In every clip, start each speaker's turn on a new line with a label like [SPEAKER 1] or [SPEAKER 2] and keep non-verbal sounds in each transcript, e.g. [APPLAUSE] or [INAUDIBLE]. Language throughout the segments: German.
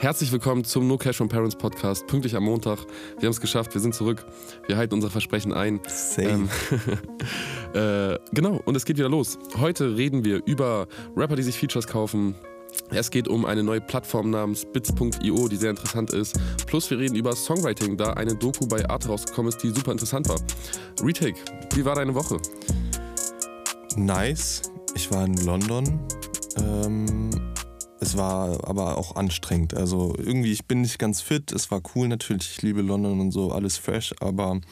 [SPEAKER 1] Herzlich willkommen zum No Cash from Parents Podcast. Pünktlich am Montag. Wir haben es geschafft, wir sind zurück. Wir halten unser Versprechen ein.
[SPEAKER 2] Same.
[SPEAKER 1] Ähm, [LAUGHS] äh, genau, und es geht wieder los. Heute reden wir über Rapper, die sich Features kaufen. Es geht um eine neue Plattform namens bits.io, die sehr interessant ist. Plus wir reden über Songwriting, da eine Doku bei Art rausgekommen ist, die super interessant war. Retake, wie war deine Woche?
[SPEAKER 2] Nice. Ich war in London. Ähm, es war aber auch anstrengend. Also irgendwie, ich bin nicht ganz fit. Es war cool natürlich. Ich liebe London und so, alles fresh. Aber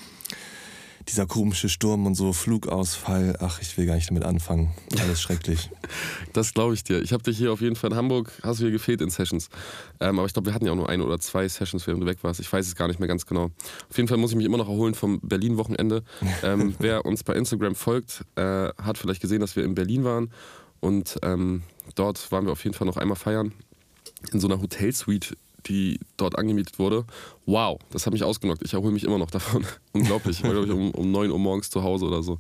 [SPEAKER 2] dieser komische Sturm und so, Flugausfall, ach, ich will gar nicht damit anfangen. Alles schrecklich. [LAUGHS]
[SPEAKER 1] Das glaube ich dir. Ich habe dich hier auf jeden Fall in Hamburg, hast du hier gefehlt in Sessions. Ähm, aber ich glaube, wir hatten ja auch nur eine oder zwei Sessions, während du weg warst. Ich weiß es gar nicht mehr ganz genau. Auf jeden Fall muss ich mich immer noch erholen vom Berlin-Wochenende. Ähm, [LAUGHS] wer uns bei Instagram folgt, äh, hat vielleicht gesehen, dass wir in Berlin waren. Und ähm, dort waren wir auf jeden Fall noch einmal feiern. In so einer Hotelsuite die dort angemietet wurde. Wow, das hat mich ausgenockt. Ich erhole mich immer noch davon. [LAUGHS] Unglaublich. Ich war, glaube ich, um, um 9 Uhr morgens zu Hause oder so.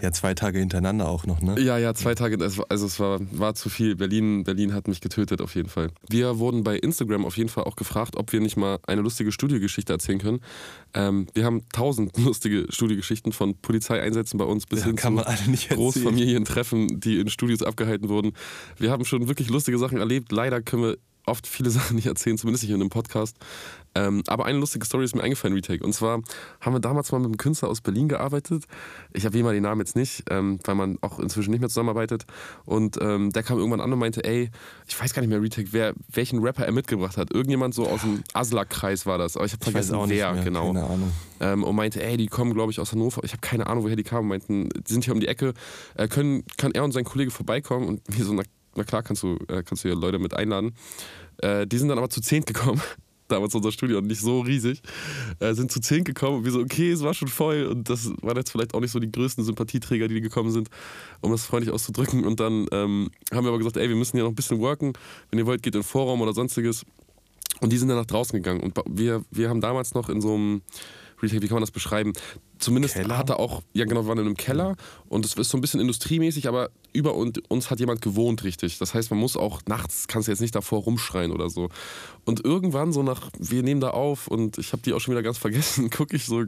[SPEAKER 2] Ja, zwei Tage hintereinander auch noch, ne?
[SPEAKER 1] Ja, ja, zwei Tage. Also es war, war zu viel. Berlin, Berlin hat mich getötet auf jeden Fall. Wir wurden bei Instagram auf jeden Fall auch gefragt, ob wir nicht mal eine lustige Studiogeschichte erzählen können. Ähm, wir haben tausend [LAUGHS] lustige Studiogeschichten von Polizeieinsätzen bei uns bis
[SPEAKER 2] Ja,
[SPEAKER 1] hin
[SPEAKER 2] kann
[SPEAKER 1] zu
[SPEAKER 2] man alle nicht erzählen.
[SPEAKER 1] Großfamilientreffen, die in Studios abgehalten wurden. Wir haben schon wirklich lustige Sachen erlebt. Leider können wir oft viele [LAUGHS] Sachen nicht erzählen, zumindest nicht in einem Podcast. Ähm, aber eine lustige Story ist mir eingefallen, Retake. Und zwar haben wir damals mal mit einem Künstler aus Berlin gearbeitet. Ich erwähne mal den Namen jetzt nicht, ähm, weil man auch inzwischen nicht mehr zusammenarbeitet. Und ähm, der kam irgendwann an und meinte, ey, ich weiß gar nicht mehr, Retake, wer, welchen Rapper er mitgebracht hat. Irgendjemand so aus dem Asla-Kreis war das. Aber ich habe vergessen,
[SPEAKER 2] auch nicht
[SPEAKER 1] wer
[SPEAKER 2] mehr,
[SPEAKER 1] genau
[SPEAKER 2] Keine Ahnung.
[SPEAKER 1] ähm, und meinte, ey, die kommen, glaube ich, aus Hannover. Ich habe keine Ahnung, woher die kamen. Meinten, die sind hier um die Ecke. Äh, können, kann er und sein Kollege vorbeikommen? Und [LAUGHS] wir so, na, na klar, kannst du, äh, kannst du hier Leute mit einladen. Äh, die sind dann aber zu zehnt gekommen. [LAUGHS] Damals unser Studio und nicht so riesig. Äh, sind zu zehnt gekommen und wir so, okay, es war schon voll. Und das waren jetzt vielleicht auch nicht so die größten Sympathieträger, die gekommen sind, um das freundlich auszudrücken. Und dann ähm, haben wir aber gesagt, ey, wir müssen hier noch ein bisschen worken. Wenn ihr wollt, geht in den Vorraum oder sonstiges. Und die sind dann nach draußen gegangen. Und wir, wir haben damals noch in so einem, wie kann man das beschreiben? Zumindest
[SPEAKER 2] Keller?
[SPEAKER 1] hatte auch, ja genau, wir waren in einem Keller und es ist so ein bisschen industriemäßig, aber über und, uns hat jemand gewohnt, richtig. Das heißt, man muss auch nachts, kannst du jetzt nicht davor rumschreien oder so. Und irgendwann so nach, wir nehmen da auf und ich habe die auch schon wieder ganz vergessen, [LAUGHS] gucke ich so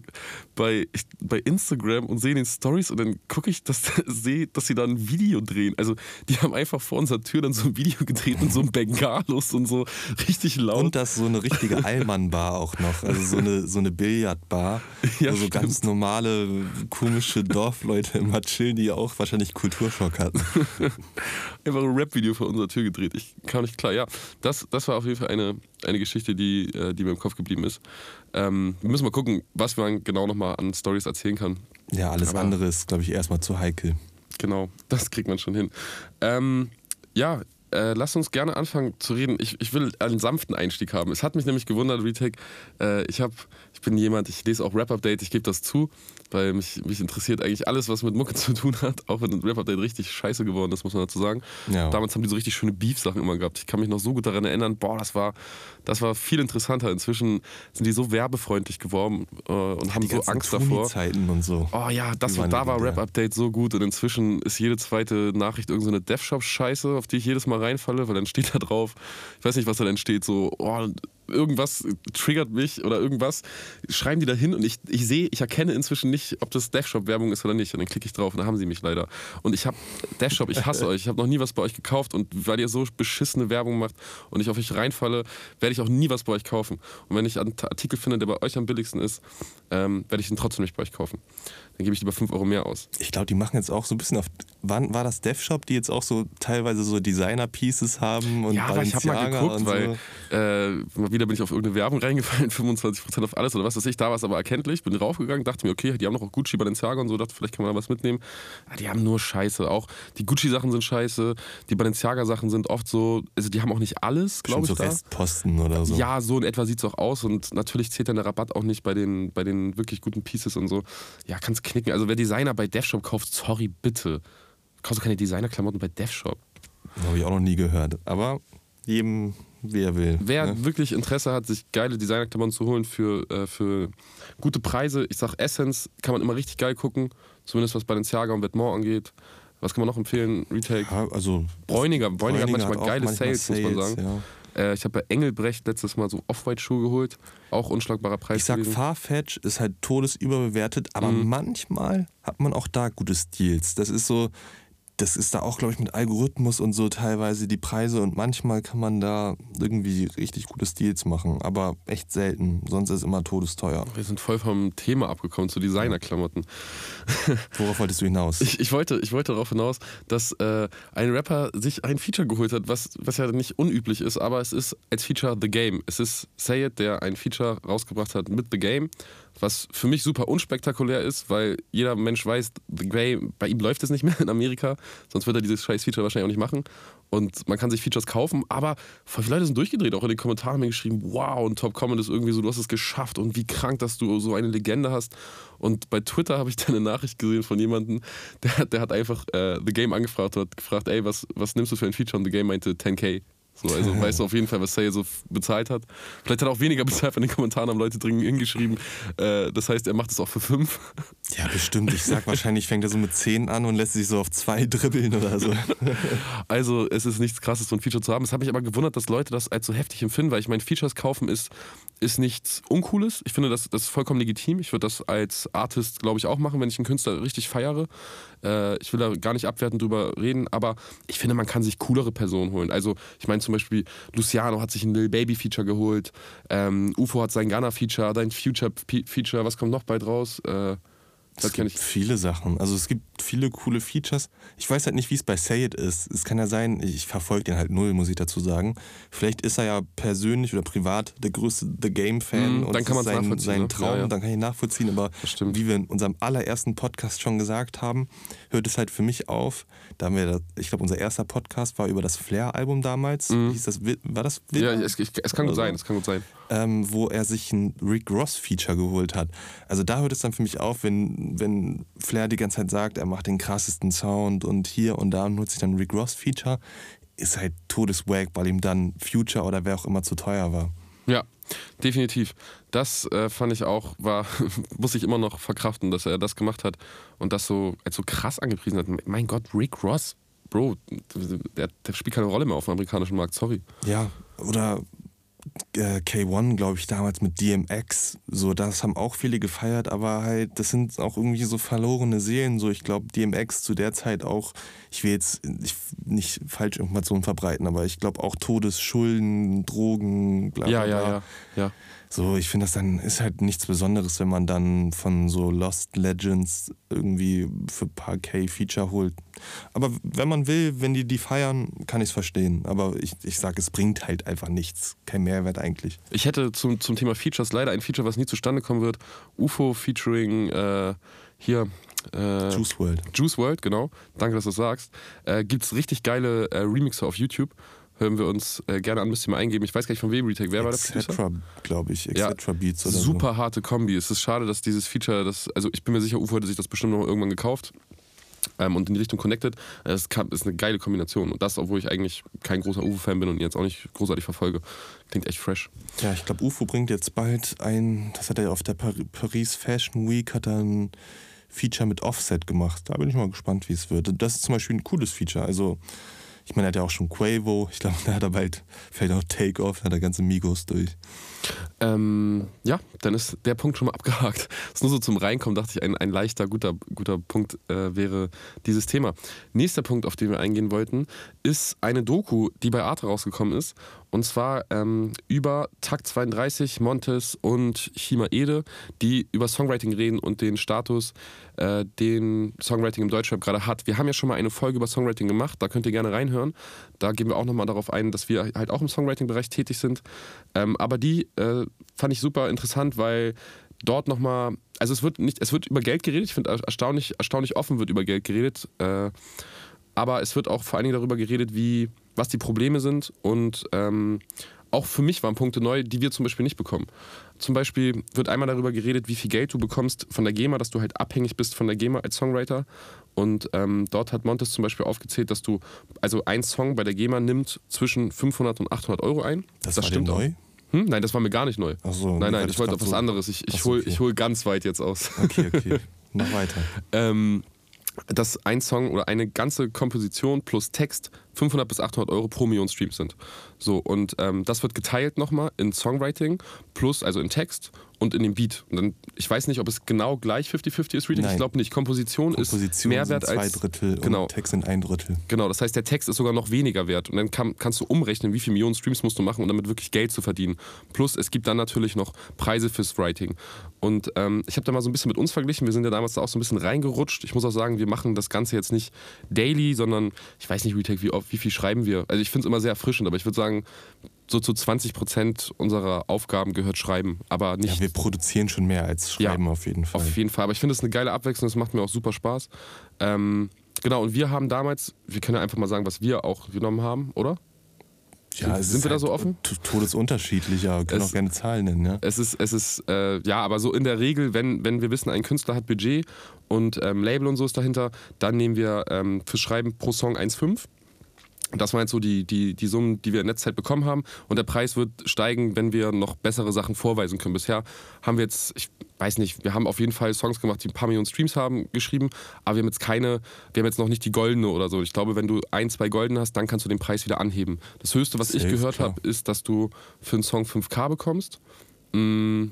[SPEAKER 1] bei, ich, bei Instagram und sehe den Stories und dann gucke ich, dass, [LAUGHS] sehe, dass sie da ein Video drehen. Also die haben einfach vor unserer Tür dann so ein Video gedreht mit so einem Bengalus und so richtig laut.
[SPEAKER 2] Und das so eine richtige [LAUGHS] Allmann-Bar auch noch. Also so eine, so eine Billardbar,
[SPEAKER 1] Ja,
[SPEAKER 2] wo so ganz normale, komische Dorfleute immer chillen, die auch wahrscheinlich Kulturschock hatten. [LAUGHS]
[SPEAKER 1] einfach ein Rap-Video vor unserer Tür gedreht. Ich kam nicht klar. Ja, das, das war auf jeden Fall eine, eine Geschichte, die, äh, die mir im Kopf geblieben ist. Ähm, wir müssen mal gucken, was man genau nochmal an Stories erzählen kann.
[SPEAKER 2] Ja, alles
[SPEAKER 1] Aber-
[SPEAKER 2] andere ist, glaube ich, erstmal zu heikel.
[SPEAKER 1] Genau, das kriegt man schon hin. Ähm, ja, äh, lass uns gerne anfangen zu reden. Ich, ich will einen sanften Einstieg haben. Es hat mich nämlich gewundert, Retake. Äh, ich, hab, ich bin jemand, ich lese auch Rap-Update, ich gebe das zu, weil mich, mich interessiert eigentlich alles, was mit Mucke [LAUGHS] zu tun hat, auch wenn Rap-Update richtig scheiße geworden ist, muss man dazu sagen.
[SPEAKER 2] Ja.
[SPEAKER 1] Damals haben die so richtig schöne Beef-Sachen immer gehabt. Ich kann mich noch so gut daran erinnern, boah, das war, das war viel interessanter. Inzwischen sind die so werbefreundlich geworden äh, und haben
[SPEAKER 2] Die
[SPEAKER 1] so Angst davor.
[SPEAKER 2] Zeiten und so.
[SPEAKER 1] Oh ja, das war, da war. Rap-Update so gut und inzwischen ist jede zweite Nachricht irgendeine so Dev-Shop-Scheiße, auf die ich jedes Mal reinfalle, weil dann steht da drauf, ich weiß nicht, was da dann steht, so, oh, irgendwas triggert mich oder irgendwas, schreiben die da hin und ich, ich sehe, ich erkenne inzwischen nicht, ob das Dev-Shop-Werbung ist oder nicht und dann klicke ich drauf und dann haben sie mich leider. Und ich habe, Dev-Shop, ich hasse euch, ich habe noch nie was bei euch gekauft und weil ihr so beschissene Werbung macht und ich auf euch reinfalle, werde ich auch nie was bei euch kaufen. Und wenn ich einen Artikel finde, der bei euch am billigsten ist, ähm, werde ich ihn trotzdem nicht bei euch kaufen. Dann gebe ich lieber 5 Euro mehr aus.
[SPEAKER 2] Ich glaube, die machen jetzt auch so ein bisschen auf. Wann war das DevShop, die jetzt auch so teilweise so Designer-Pieces haben und
[SPEAKER 1] ja, aber ich habe mal geguckt, weil
[SPEAKER 2] so.
[SPEAKER 1] äh, mal wieder bin ich auf irgendeine Werbung [LAUGHS] reingefallen, 25% auf alles oder was weiß ich. Da war es aber erkenntlich, bin raufgegangen, dachte mir, okay, die haben noch auch Gucci, Balenciaga und so, dachte, vielleicht kann man da was mitnehmen. Ja, die haben nur Scheiße. Auch die Gucci-Sachen sind scheiße, die Balenciaga-Sachen sind oft so, also die haben auch nicht alles, glaube ich,
[SPEAKER 2] so
[SPEAKER 1] da.
[SPEAKER 2] Restposten oder so.
[SPEAKER 1] Ja, so in etwa sieht es auch aus und natürlich zählt dann der Rabatt auch nicht bei den, bei den wirklich guten Pieces und so. Ja, kannst knicken. Also wer Designer bei DevShop kauft, sorry, bitte. Kaufst du keine Designer-Klamotten bei DevShop?
[SPEAKER 2] Habe ich auch noch nie gehört. Aber jedem, wie er will.
[SPEAKER 1] Wer
[SPEAKER 2] ne?
[SPEAKER 1] wirklich Interesse hat, sich geile Designerklamotten zu holen für, äh, für gute Preise, ich sag Essence, kann man immer richtig geil gucken. Zumindest was Balenciaga und Vetements angeht. Was kann man noch empfehlen? Retake.
[SPEAKER 2] Ja, also
[SPEAKER 1] Bräuniger. Bräuniger hat manchmal
[SPEAKER 2] auch
[SPEAKER 1] geile
[SPEAKER 2] manchmal
[SPEAKER 1] Sales, muss man sagen.
[SPEAKER 2] Ja.
[SPEAKER 1] Äh, ich habe bei Engelbrecht letztes Mal so Off-White-Schuhe geholt. Auch unschlagbarer Preis.
[SPEAKER 2] Ich sag,
[SPEAKER 1] gewesen.
[SPEAKER 2] Farfetch ist halt todesüberbewertet, aber
[SPEAKER 1] Mhm.
[SPEAKER 2] manchmal hat man auch da gute Deals. Das ist so, das ist da auch, glaube ich, mit Algorithmus und so teilweise die Preise und manchmal kann man da irgendwie richtig gute Deals machen, aber echt selten. Sonst ist es immer todesteuer.
[SPEAKER 1] Wir sind voll vom Thema abgekommen zu Designerklamotten. [LAUGHS]
[SPEAKER 2] Worauf wolltest du hinaus?
[SPEAKER 1] Ich, ich, wollte, ich wollte darauf hinaus, dass äh, ein Rapper sich ein Feature geholt hat, was, was ja nicht unüblich ist, aber es ist als Feature The Game. Es ist Sayed, der ein Feature rausgebracht hat mit The Game, was für mich super unspektakulär ist, weil jeder Mensch weiß, The Game, bei ihm läuft es nicht mehr in Amerika, sonst wird er dieses scheiß Feature wahrscheinlich auch nicht machen. Und man kann sich Features kaufen, aber voll viele Leute sind durchgedreht, auch in den Kommentaren haben mir geschrieben, wow, und Top Comment ist irgendwie so, du hast es geschafft und wie krank, dass du so eine Legende hast. Und bei Twitter habe ich dann eine Nachricht gesehen von jemandem, der, der hat einfach äh, The Game angefragt und hat gefragt, ey, was, was nimmst du für ein Feature? Und The Game meinte 10k. So, also [LAUGHS] weißt du auf jeden Fall, was Say so bezahlt hat. Vielleicht hat er auch weniger [LAUGHS] bezahlt, in den Kommentaren haben Leute dringend hingeschrieben. Äh, das heißt, er macht es auch für 5.
[SPEAKER 2] Ja, bestimmt. Ich sag [LAUGHS] wahrscheinlich, fängt er so mit 10 an und lässt sich so auf 2 dribbeln oder so.
[SPEAKER 1] Also es ist nichts krasses, so ein Feature zu haben. Es hat mich aber gewundert, dass Leute das als so heftig empfinden, weil ich meine, Features kaufen ist, ist nichts Uncooles. Ich finde, das, das ist vollkommen legitim. Ich würde das als Artist, glaube ich, auch machen, wenn ich einen Künstler richtig feiere. Äh, ich will da gar nicht abwertend drüber reden, aber ich finde, man kann sich coolere Personen holen. Also ich meine zum Beispiel, Luciano hat sich ein Lil Baby Feature geholt, ähm, UFO hat sein Ghana Feature, dein Future P- Feature, was kommt noch bald raus? Äh, das
[SPEAKER 2] Es gibt
[SPEAKER 1] ich.
[SPEAKER 2] viele Sachen. Also es gibt viele coole Features. Ich weiß halt nicht, wie es bei Say It ist. Es kann ja sein, ich verfolge den halt null, muss ich dazu sagen. Vielleicht ist er ja persönlich oder privat der größte The Game-Fan
[SPEAKER 1] Mhm,
[SPEAKER 2] und
[SPEAKER 1] dann kann man's
[SPEAKER 2] sein,
[SPEAKER 1] nachvollziehen,
[SPEAKER 2] sein
[SPEAKER 1] ne?
[SPEAKER 2] Traum,
[SPEAKER 1] Ja, ja.
[SPEAKER 2] dann kann ich nachvollziehen. Aber wie wir in unserem allerersten Podcast schon gesagt haben, hört es halt für mich auf. Da haben wir, das- ich glaube, unser erster Podcast war über das Flair-Album damals. Hieß das, war das
[SPEAKER 1] Mhm. Ja, es, ich, es kann gut
[SPEAKER 2] so?
[SPEAKER 1] sein, es kann gut sein.
[SPEAKER 2] ähm, wo er sich ein Rick Ross-Feature geholt hat. Also da hört es dann für mich auf, wenn, wenn Flair die ganze Zeit sagt, er macht den krassesten Sound und hier und da und nutzt sich dann Rick Ross-Feature, ist halt todeswack, weil ihm dann Future oder wer auch immer zu teuer war.
[SPEAKER 1] Ja, definitiv. Das äh, fand ich auch, war, [LAUGHS] muss ich immer noch verkraften, dass er das gemacht hat und das so als so krass angepriesen hat. Mein Gott, Rick Ross, Bro, der, der spielt keine Rolle mehr auf dem amerikanischen Markt, sorry.
[SPEAKER 2] Ja, oder äh, K1, glaube ich, damals mit DMX. So, das haben auch viele gefeiert, aber halt, das sind auch irgendwie so verlorene Seelen. So, ich glaube, DMX zu der Zeit auch, ich will jetzt ich, nicht falsche Informationen verbreiten, aber ich glaube auch Todesschulden, Drogen, bla bla
[SPEAKER 1] Ja,
[SPEAKER 2] bla.
[SPEAKER 1] ja, ja, ja.
[SPEAKER 2] So, ich finde das dann ist halt nichts Besonderes, wenn man dann von so Lost Legends irgendwie für ein paar K Feature holt. Aber wenn man will, wenn die die feiern, kann ich es verstehen. Aber ich, ich sage, es bringt halt einfach nichts. Kein Mehrwert eigentlich.
[SPEAKER 1] Ich hätte zum, zum Thema Features leider ein Feature, was nie zustande kommen wird. UFO featuring äh, hier. Äh,
[SPEAKER 2] Juice World.
[SPEAKER 1] Juice World, genau. Danke, dass du das sagst. Äh, Gibt es richtig geile äh, Remixer auf YouTube. Hören wir uns äh, gerne an, müsst ihr mal eingeben. Ich weiß gar nicht von wem Retake. Wer war der Producer?
[SPEAKER 2] Etc. glaube ich.
[SPEAKER 1] Ja,
[SPEAKER 2] Etc. Beats oder
[SPEAKER 1] Super harte Kombi. Es ist schade, dass dieses Feature, das, also ich bin mir sicher, UFO hätte sich das bestimmt noch irgendwann gekauft ähm, und in die Richtung connected. Es kam- ist eine geile Kombination. Und das, obwohl ich eigentlich kein großer UFO-Fan bin und ihn jetzt auch nicht großartig verfolge. Klingt echt fresh.
[SPEAKER 2] so. Ja, ich glaube, UFO bringt jetzt bald ein, das hat er auf der Par Paris Fashion Week, hat er ein Feature mit Offset gemacht. Da bin ich mal gespannt, wie es wird. Das ist zum Beispiel ein cooles Feature. Also, ich meine, er hat ja auch schon Quavo. Ich glaube, [LAUGHS] da hat er bald, fällt auch Take-Off, da hat er ganze Migos durch.
[SPEAKER 1] Ähm, ja, dann ist der Punkt schon mal [LAUGHS] abgehakt. Das ist nur so zum Reinkommen, dachte ich, ein, ein leichter, guter, guter Punkt äh, wäre dieses Thema. Nächster Punkt, auf den wir eingehen wollten, ist eine Doku, die bei Arte rausgekommen ist. Und zwar ähm, über Takt 32, Montes und Chima Ede, die über Songwriting reden und den Status, äh, den Songwriting im Deutschrap gerade hat. Wir haben ja schon mal eine Folge über Songwriting gemacht, da könnt ihr gerne reinhören. Da gehen wir auch nochmal darauf ein, dass wir halt auch im Songwriting-Bereich tätig sind. Ähm, aber die äh, fand ich super interessant, weil dort nochmal, also es wird nicht, es wird über Geld geredet, ich finde erstaunlich, erstaunlich offen wird über Geld geredet. Äh, aber es wird auch vor allen Dingen darüber geredet, wie, was die Probleme sind und ähm, auch für mich waren Punkte neu, die wir zum Beispiel nicht bekommen. Zum Beispiel wird einmal darüber geredet, wie viel Geld du bekommst von der GEMA, dass du halt abhängig bist von der GEMA als Songwriter. Und ähm, dort hat Montes zum Beispiel aufgezählt, dass du, also ein Song bei der GEMA nimmt zwischen 500 und 800 Euro ein.
[SPEAKER 2] Das, war dir
[SPEAKER 1] stimmt
[SPEAKER 2] neu?
[SPEAKER 1] Hm? Nein, das war mir gar nicht neu.
[SPEAKER 2] Ach so,
[SPEAKER 1] nein, nein,
[SPEAKER 2] das
[SPEAKER 1] ich wollte auf was
[SPEAKER 2] so-
[SPEAKER 1] anderes. Ich, ich hole
[SPEAKER 2] okay.
[SPEAKER 1] hol ganz weit jetzt aus.
[SPEAKER 2] Okay, okay. Mach weiter. [LAUGHS]
[SPEAKER 1] ähm, dass ein Song oder eine ganze Komposition plus Text 500 bis 800 Euro pro Million Streams sind. So, und ähm, das wird geteilt nochmal in Songwriting plus, also in Text und in dem Beat. Und dann, ich weiß nicht, ob es genau gleich 50-50 ist, Reading. Ich glaube nicht. Komposition,
[SPEAKER 2] Komposition
[SPEAKER 1] ist mehr wert
[SPEAKER 2] zwei
[SPEAKER 1] als.
[SPEAKER 2] Drittel
[SPEAKER 1] genau.
[SPEAKER 2] und Text sind ein Drittel.
[SPEAKER 1] Genau, das heißt, der Text ist sogar noch weniger wert. Und dann kann, kannst du umrechnen, wie viele Millionen Streams musst du machen, um damit wirklich Geld zu verdienen. Plus, es gibt dann natürlich noch Preise fürs Writing. Und ähm, ich habe da mal so ein bisschen mit uns verglichen. Wir sind ja damals da auch so ein bisschen reingerutscht. Ich muss auch sagen, wir machen das Ganze jetzt nicht daily, sondern ich weiß nicht, Retake, wie, wie viel schreiben wir. Also ich finde es immer sehr erfrischend, aber ich würde sagen, so zu 20 Prozent unserer Aufgaben gehört Schreiben, aber nicht.
[SPEAKER 2] Ja, wir produzieren schon mehr als Schreiben
[SPEAKER 1] Ja,
[SPEAKER 2] auf jeden Fall.
[SPEAKER 1] Auf jeden Fall. Aber ich finde es eine geile Abwechslung, es macht mir auch super Spaß. Ähm, genau, und wir haben damals, wir können ja einfach mal sagen, was wir auch genommen haben, oder?
[SPEAKER 2] ja, es
[SPEAKER 1] sind wir da
[SPEAKER 2] halt
[SPEAKER 1] so offen?
[SPEAKER 2] Todesunterschiedlich, ja. Wir können
[SPEAKER 1] Es-
[SPEAKER 2] auch gerne Zahlen nennen, ja.
[SPEAKER 1] Es ist, es ist, äh, ja, aber so in der Regel, wenn, wenn wir wissen, ein Künstler hat Budget und ähm, Label und so ist dahinter, dann nehmen wir ähm, fürs Schreiben pro Song 1,5. Das waren jetzt so die, die, die Summen, die wir in letzter Zeit bekommen haben. Und der Preis wird steigen, wenn wir noch bessere Sachen vorweisen können. Bisher haben wir jetzt, ich weiß nicht, wir haben auf jeden Fall Songs gemacht, die ein paar Millionen Streams haben, geschrieben, aber wir haben jetzt keine, wir haben jetzt noch nicht die goldene oder so. Ich glaube, wenn du ein, zwei goldene hast, dann kannst du den Preis wieder anheben. Das Höchste, was ich
[SPEAKER 2] Safe,
[SPEAKER 1] gehört habe, ist, dass du für einen Song 5K bekommst. Mm,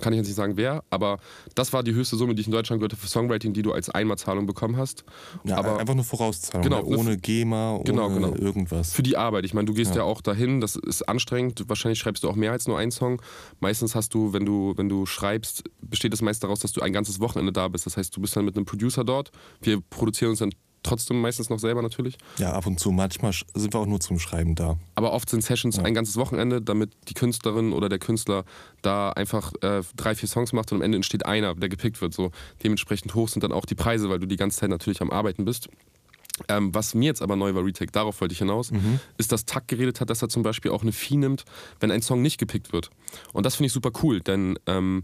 [SPEAKER 1] kann ich jetzt nicht sagen, wer, aber das war die höchste Summe, die ich in Deutschland gehört habe für Songwriting, die du als Einmalzahlung bekommen hast.
[SPEAKER 2] ja
[SPEAKER 1] aber
[SPEAKER 2] einfach nur Vorauszahlung,
[SPEAKER 1] Genau,
[SPEAKER 2] ne? ohne GEMA, ohne
[SPEAKER 1] Genau, genau.
[SPEAKER 2] irgendwas.
[SPEAKER 1] für die Arbeit. Ich meine, du gehst ja.
[SPEAKER 2] Ja.
[SPEAKER 1] auch dahin, das ist anstrengend. Wahrscheinlich schreibst du auch mehr als nur einen Song. Meistens hast du, wenn du, wenn du schreibst, besteht es meist daraus, dass du ein ganzes Wochenende da bist. Das heißt, du bist dann mit einem Producer dort. Wir produzieren uns dann trotzdem meistens noch selber natürlich.
[SPEAKER 2] Ja, ab und zu. Manchmal sind wir auch nur zum Schreiben da.
[SPEAKER 1] Aber oft sind Sessions
[SPEAKER 2] Ja.
[SPEAKER 1] ein ganzes Wochenende, damit die Künstlerin oder der Künstler da einfach äh, drei, vier Songs macht und am Ende entsteht einer, der gepickt wird. So dementsprechend hoch sind dann auch die Preise, weil du die ganze Zeit natürlich am Arbeiten bist. Ähm, was mir jetzt aber neu war, Retake, darauf wollte ich hinaus, ist, dass Tack geredet hat, dass er zum Beispiel auch eine Fee nimmt, wenn ein Song nicht gepickt wird. Und das finde ich super cool, denn ähm,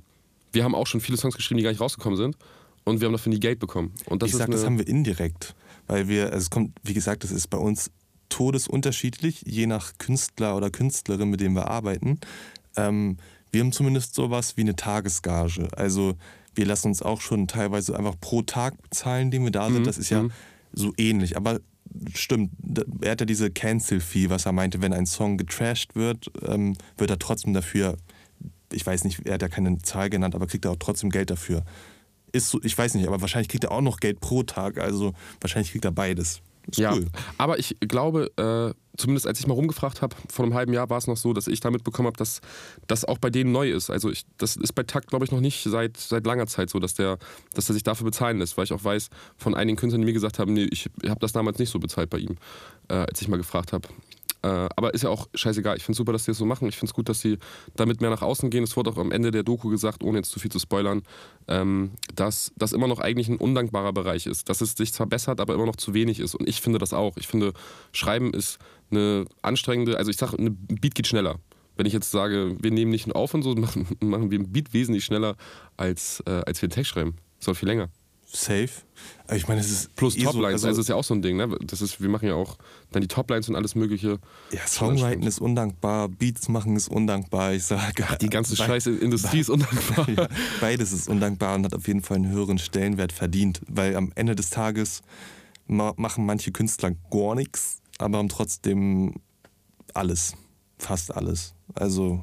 [SPEAKER 1] wir haben auch schon viele Songs geschrieben, die gar nicht rausgekommen sind. Und wir haben dafür nie Geld bekommen. Und das
[SPEAKER 2] ich
[SPEAKER 1] ist
[SPEAKER 2] sag,
[SPEAKER 1] eine,
[SPEAKER 2] das haben wir indirekt. Weil wir, also es kommt, wie gesagt, das ist bei uns todesunterschiedlich, je nach Künstler oder Künstlerin, mit dem wir arbeiten. Ähm, wir haben zumindest sowas wie eine Tagesgage. Also wir lassen uns auch schon teilweise einfach pro Tag bezahlen, den wir da sind.
[SPEAKER 1] Mhm,
[SPEAKER 2] Das ist ja
[SPEAKER 1] mhm.
[SPEAKER 2] so ähnlich. Aber stimmt, er hat ja diese Cancel-Fee, was er meinte, wenn ein Song getrashed wird, ähm, wird er trotzdem dafür, ich weiß nicht, er hat ja keine Zahl genannt, aber kriegt er auch trotzdem Geld dafür. Ist so, ich weiß nicht, aber wahrscheinlich kriegt er auch noch Geld pro Tag, also wahrscheinlich kriegt er beides. Ist
[SPEAKER 1] ja,
[SPEAKER 2] cool.
[SPEAKER 1] aber ich glaube, äh, zumindest als ich mal rumgefragt habe, vor einem halben Jahr war es noch so, dass ich da mitbekommen habe, dass das auch bei denen neu ist. Also ich, das ist bei Takt, glaube ich, noch nicht seit, seit langer Zeit so, dass der, dass der sich dafür bezahlen lässt, weil ich auch weiß von einigen Künstlern, die mir gesagt haben, nee, ich habe das damals nicht so bezahlt bei ihm, äh, als ich mal gefragt habe. Äh, aber ist ja auch scheißegal. Ich finde es super, dass die das so machen. Ich finde es gut, dass sie damit mehr nach außen gehen. Es wurde auch am Ende der Doku gesagt, ohne jetzt zu viel zu spoilern, ähm, dass das immer noch eigentlich ein undankbarer Bereich ist. Dass es sich zwar bessert, aber immer noch zu wenig ist. Und ich finde das auch. Ich finde, Schreiben ist eine anstrengende, also ich sage, ein Beat geht schneller. Wenn ich jetzt sage, wir nehmen nicht auf und so, machen, [LAUGHS] machen wir ein Beat wesentlich schneller, als, äh, als wir einen Text schreiben. Soll viel länger.
[SPEAKER 2] Safe. Aber ich meine, es ist
[SPEAKER 1] Plus
[SPEAKER 2] eh so,
[SPEAKER 1] Toplines, also, ist ja auch so ein Ding, ne? Das ist, wir machen ja auch dann die Toplines und alles Mögliche.
[SPEAKER 2] ja, Songwriting ist undankbar, Beats machen ist undankbar. Ich sage,
[SPEAKER 1] Die ganze [LAUGHS]
[SPEAKER 2] Be-
[SPEAKER 1] scheiße Industrie ist undankbar. [LAUGHS]
[SPEAKER 2] Ja, beides ist undankbar und hat auf jeden Fall einen höheren Stellenwert verdient, weil am Ende des Tages ma machen manche Künstler gar nichts, aber haben trotzdem alles, fast alles. Also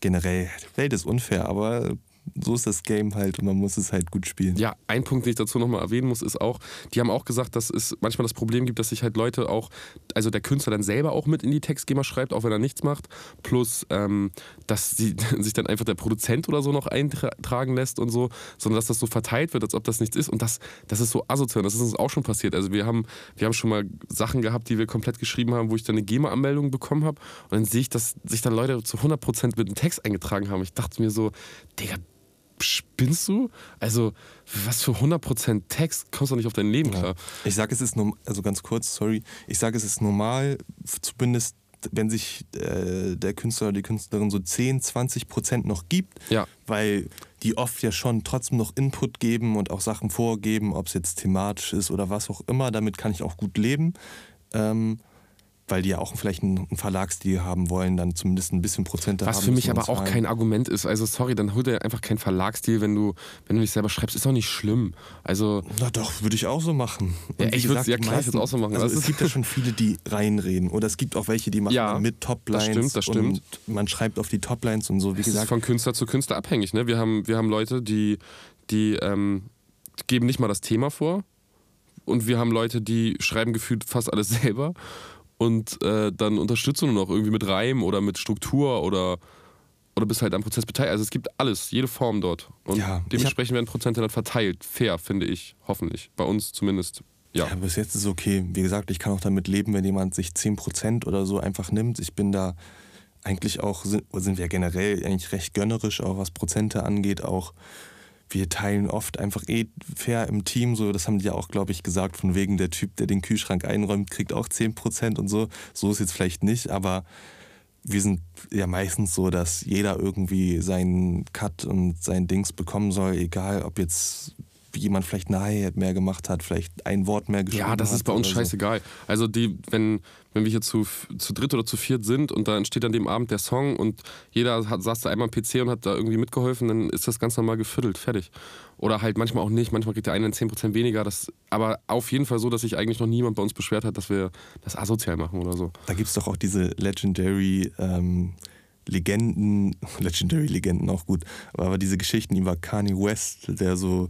[SPEAKER 2] generell, die Welt ist unfair, aber so ist das Game halt und man muss es halt gut spielen.
[SPEAKER 1] Ja, ein Punkt, den ich dazu nochmal erwähnen muss, ist auch, die haben auch gesagt, dass es manchmal das Problem gibt, dass sich halt Leute auch, also der Künstler dann selber auch mit in die Textgeber schreibt, auch wenn er nichts macht, plus, ähm, dass sie, [LAUGHS] sich dann einfach der Produzent oder so noch eintragen lässt und so, sondern dass das so verteilt wird, als ob das nichts ist und das, das ist so asozial, das ist uns auch schon passiert. Also wir haben, wir haben schon mal Sachen gehabt, die wir komplett geschrieben haben, wo ich dann eine GEMA-Anmeldung bekommen habe und dann sehe ich, dass sich dann Leute zu 100% mit einem Text eingetragen haben. Ich dachte mir so, Digga, spinnst du? Also, was für 100% Text kommst du nicht auf dein Leben klar?
[SPEAKER 2] Ich sage, es ist normal, also ganz kurz, sorry, ich sage, es ist normal, zumindest wenn sich äh, der Künstler oder die Künstlerin so 10, 20 Prozent noch gibt,
[SPEAKER 1] Ja.
[SPEAKER 2] weil die oft ja schon trotzdem noch Input geben und auch Sachen vorgeben, ob es jetzt thematisch ist oder was auch immer, damit kann ich auch gut leben. Ähm, weil die ja auch vielleicht einen Verlagsstil haben wollen, dann zumindest ein bisschen Prozente
[SPEAKER 1] Was
[SPEAKER 2] haben.
[SPEAKER 1] für mich aber auch kein Argument ist. Also sorry, dann hol dir einfach keinen Verlagsstil, wenn du, wenn du dich selber schreibst. Ist doch nicht schlimm. Also
[SPEAKER 2] Na doch, würde ich auch so machen. Und
[SPEAKER 1] Ja, ich würd's- ja,
[SPEAKER 2] die
[SPEAKER 1] klar,
[SPEAKER 2] meisten-
[SPEAKER 1] auch so machen.
[SPEAKER 2] Also
[SPEAKER 1] Das
[SPEAKER 2] es
[SPEAKER 1] ist-
[SPEAKER 2] gibt ja schon viele, die reinreden. Oder es gibt auch welche, die machen
[SPEAKER 1] Ja,
[SPEAKER 2] mit Toplines.
[SPEAKER 1] das stimmt, das stimmt.
[SPEAKER 2] Und man schreibt auf die Toplines und so. Wie
[SPEAKER 1] es ist
[SPEAKER 2] gesagt,
[SPEAKER 1] von Künstler zu Künstler abhängig. Ne? Wir, haben, wir haben Leute, die, die ähm, geben nicht mal das Thema vor. Und wir haben Leute, die schreiben gefühlt fast alles [LAUGHS] selber. Und äh, dann unterstützen du noch irgendwie mit Reim oder mit Struktur oder, oder bist halt am Prozess beteiligt. Also es gibt alles, jede Form dort. Und
[SPEAKER 2] Ja,
[SPEAKER 1] dementsprechend werden Prozente dann verteilt. Fair, finde ich. Hoffentlich. Bei uns zumindest. Ja.
[SPEAKER 2] Ja, bis jetzt ist es okay. Wie gesagt, ich kann auch damit leben, wenn jemand sich 10% oder so einfach nimmt. Ich bin da eigentlich auch, sind, sind wir generell eigentlich recht gönnerisch, auch was Prozente angeht. Auch wir teilen oft einfach eh fair im Team. So, das haben die ja auch, glaube ich, gesagt, von wegen der Typ, der den Kühlschrank einräumt, kriegt auch 10% und so. So ist jetzt vielleicht nicht, aber wir sind ja meistens so, dass jeder irgendwie seinen Cut und sein Dings bekommen soll, egal ob jetzt jemand vielleicht eine Hi-Hat mehr gemacht hat, vielleicht ein Wort mehr geschrieben
[SPEAKER 1] Ja, das
[SPEAKER 2] hat
[SPEAKER 1] ist bei uns
[SPEAKER 2] oder so.
[SPEAKER 1] scheißegal. Also die, wenn, wenn wir hier zu, zu dritt oder zu viert sind und da entsteht an dem Abend der Song und jeder hat, saß da einmal am PC und hat da irgendwie mitgeholfen, dann ist das ganz normal gefüllt, fertig. Oder halt manchmal auch nicht, manchmal kriegt der eine 10% weniger. Das, aber auf jeden Fall so, dass sich eigentlich noch niemand bei uns beschwert hat, dass wir das asozial machen oder so.
[SPEAKER 2] Da gibt es doch auch diese Legendary ähm, Legenden, [LAUGHS] Legendary Legenden auch gut, aber diese Geschichten über Kanye West, der so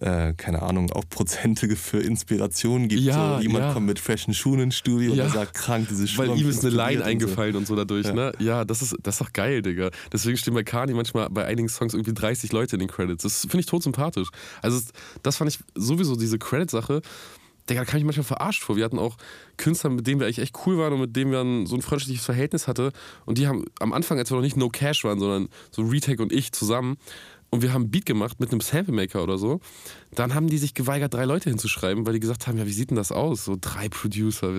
[SPEAKER 2] äh, keine Ahnung, auch Prozente für Inspiration gibt.
[SPEAKER 1] Ja,
[SPEAKER 2] so, jemand
[SPEAKER 1] ja.
[SPEAKER 2] kommt mit freshen Schuhen ins Studio
[SPEAKER 1] Ja.
[SPEAKER 2] und er sagt, krank, diese Schuhe.
[SPEAKER 1] Weil ihm ist eine Line
[SPEAKER 2] inspiriert und
[SPEAKER 1] eingefallen und so dadurch,
[SPEAKER 2] Ja.
[SPEAKER 1] ne? Ja, das ist, das ist doch geil, Digga. Deswegen stehen bei Kani manchmal bei einigen Songs irgendwie 30 Leute in den Credits. Das finde ich todsympathisch. Also, es- das fand ich sowieso, diese Credit-Sache. Digga, da kam ich manchmal verarscht vor. Wir hatten auch Künstler, mit denen wir eigentlich echt cool waren und mit denen wir ein, so ein freundschaftliches Verhältnis hatten. Und die haben am Anfang, als wir noch nicht No Cash waren, sondern so Retake und ich zusammen, und wir haben einen Beat gemacht mit einem Sample Maker oder so, dann haben die sich geweigert, drei Leute hinzuschreiben, weil die gesagt haben, ja, wie sieht denn das aus? So drei Producer.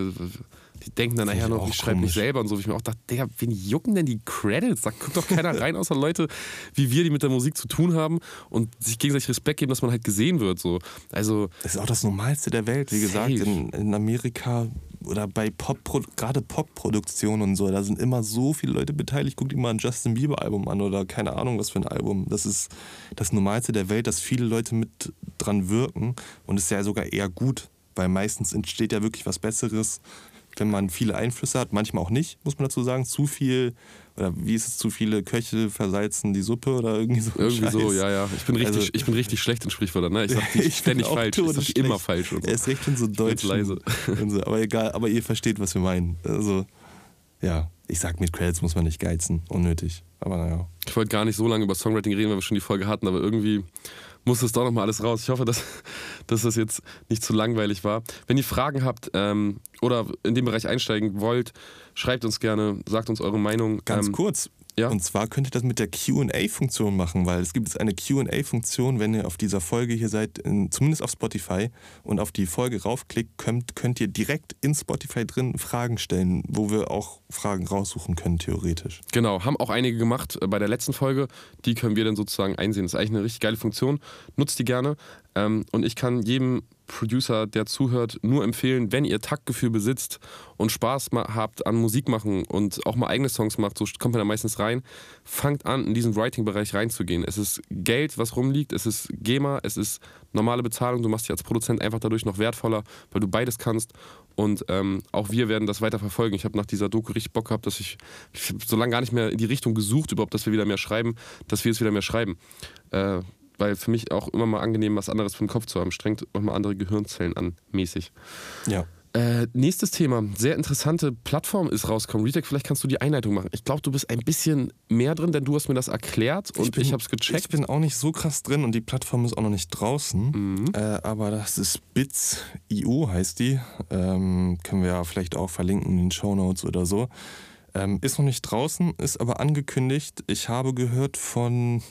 [SPEAKER 1] Die denken dann nachher noch, ich schreibe mich selber und so. Wie ich mir auch dachte, Digga, wen jucken denn die Credits? Da guckt doch keiner rein, außer Leute wie wir, die mit der Musik zu tun haben und sich gegenseitig Respekt geben, dass man halt gesehen wird. So. Also,
[SPEAKER 2] Das ist auch das Normalste der Welt, wie gesagt, in, in Amerika oder bei Pop, gerade Pop-Produktionen und so, da sind immer so viele Leute beteiligt. Guck dir mal ein Justin Bieber-Album an oder keine Ahnung, was für ein Album. Das ist das Normalste der Welt, dass viele Leute mit dran wirken und ist ja sogar eher gut, weil meistens entsteht ja wirklich was Besseres, wenn man viele Einflüsse hat. Manchmal auch nicht, muss man dazu sagen. Zu viel, oder wie ist es, zu viele Köche versalzen die Suppe oder irgendwie so.
[SPEAKER 1] irgendwie so,
[SPEAKER 2] Scheiß.
[SPEAKER 1] ja, ja. Ich bin richtig,
[SPEAKER 2] Also-
[SPEAKER 1] ich bin richtig schlecht in Sprichwörtern. Ne? Ich sag die [LAUGHS]
[SPEAKER 2] Ich bin
[SPEAKER 1] ständig falsch. Ich sag immer falsch. Und so.
[SPEAKER 2] Er ist recht schon so deutsch.
[SPEAKER 1] leise.
[SPEAKER 2] So. Aber egal, aber ihr versteht, was wir meinen. Also, ja, ich sag, mit Credits muss man nicht geizen. Unnötig. Aber naja.
[SPEAKER 1] Ich wollte gar nicht so lange über Songwriting reden, weil wir schon die Folge hatten, aber irgendwie muss das doch nochmal alles raus. Ich hoffe, dass, dass das jetzt nicht zu langweilig war. Wenn ihr Fragen habt ähm, oder in dem Bereich einsteigen wollt, schreibt uns gerne, sagt uns eure Meinung.
[SPEAKER 2] Ganz
[SPEAKER 1] Ähm,
[SPEAKER 2] kurz.
[SPEAKER 1] Ja.
[SPEAKER 2] Und zwar könnt ihr das mit der QA-Funktion machen, weil es gibt jetzt eine QA-Funktion, wenn ihr auf dieser Folge hier seid, in, zumindest auf Spotify, und auf die Folge raufklickt, könnt, könnt ihr direkt in Spotify drin Fragen stellen, wo wir auch Fragen raussuchen können, theoretisch.
[SPEAKER 1] Genau, haben auch einige gemacht äh, bei der letzten Folge. Die können wir dann sozusagen einsehen. Das ist eigentlich eine richtig geile Funktion. Nutzt die gerne. Ähm, und ich kann jedem Producer, der zuhört, nur empfehlen, wenn ihr Taktgefühl besitzt und Spaß habt an Musik machen und auch mal eigene Songs macht, so kommt man da meistens rein, fangt an, in diesen Writing-Bereich reinzugehen. Es ist Geld, was rumliegt, es ist GEMA, es ist normale Bezahlung. Du machst dich als Produzent einfach dadurch noch wertvoller, weil du beides kannst. Und ähm, auch wir werden das weiter verfolgen. Ich habe nach dieser Doku richtig Bock gehabt, dass ich, ich so lange gar nicht mehr in die Richtung gesucht, überhaupt, dass wir wieder mehr schreiben, dass wir jetzt wieder mehr schreiben. Äh, weil für mich auch immer mal angenehm, was anderes für den Kopf zu haben. Strengt nochmal andere Gehirnzellen an, mäßig.
[SPEAKER 2] Ja.
[SPEAKER 1] Äh, nächstes Thema. Sehr interessante Plattform ist rausgekommen. Retake, vielleicht kannst du die Einleitung machen. Ich glaube, du bist ein bisschen mehr drin, denn du hast mir das erklärt und ich,
[SPEAKER 2] bin-
[SPEAKER 1] habe es gecheckt.
[SPEAKER 2] Ich bin auch nicht so krass drin und die Plattform ist auch noch nicht draußen.
[SPEAKER 1] Mhm.
[SPEAKER 2] Äh, aber das ist Bits.io heißt die. Ähm, können wir ja vielleicht auch verlinken in den Show Notes oder so. Ähm, ist noch nicht draußen, ist aber angekündigt. Ich habe gehört von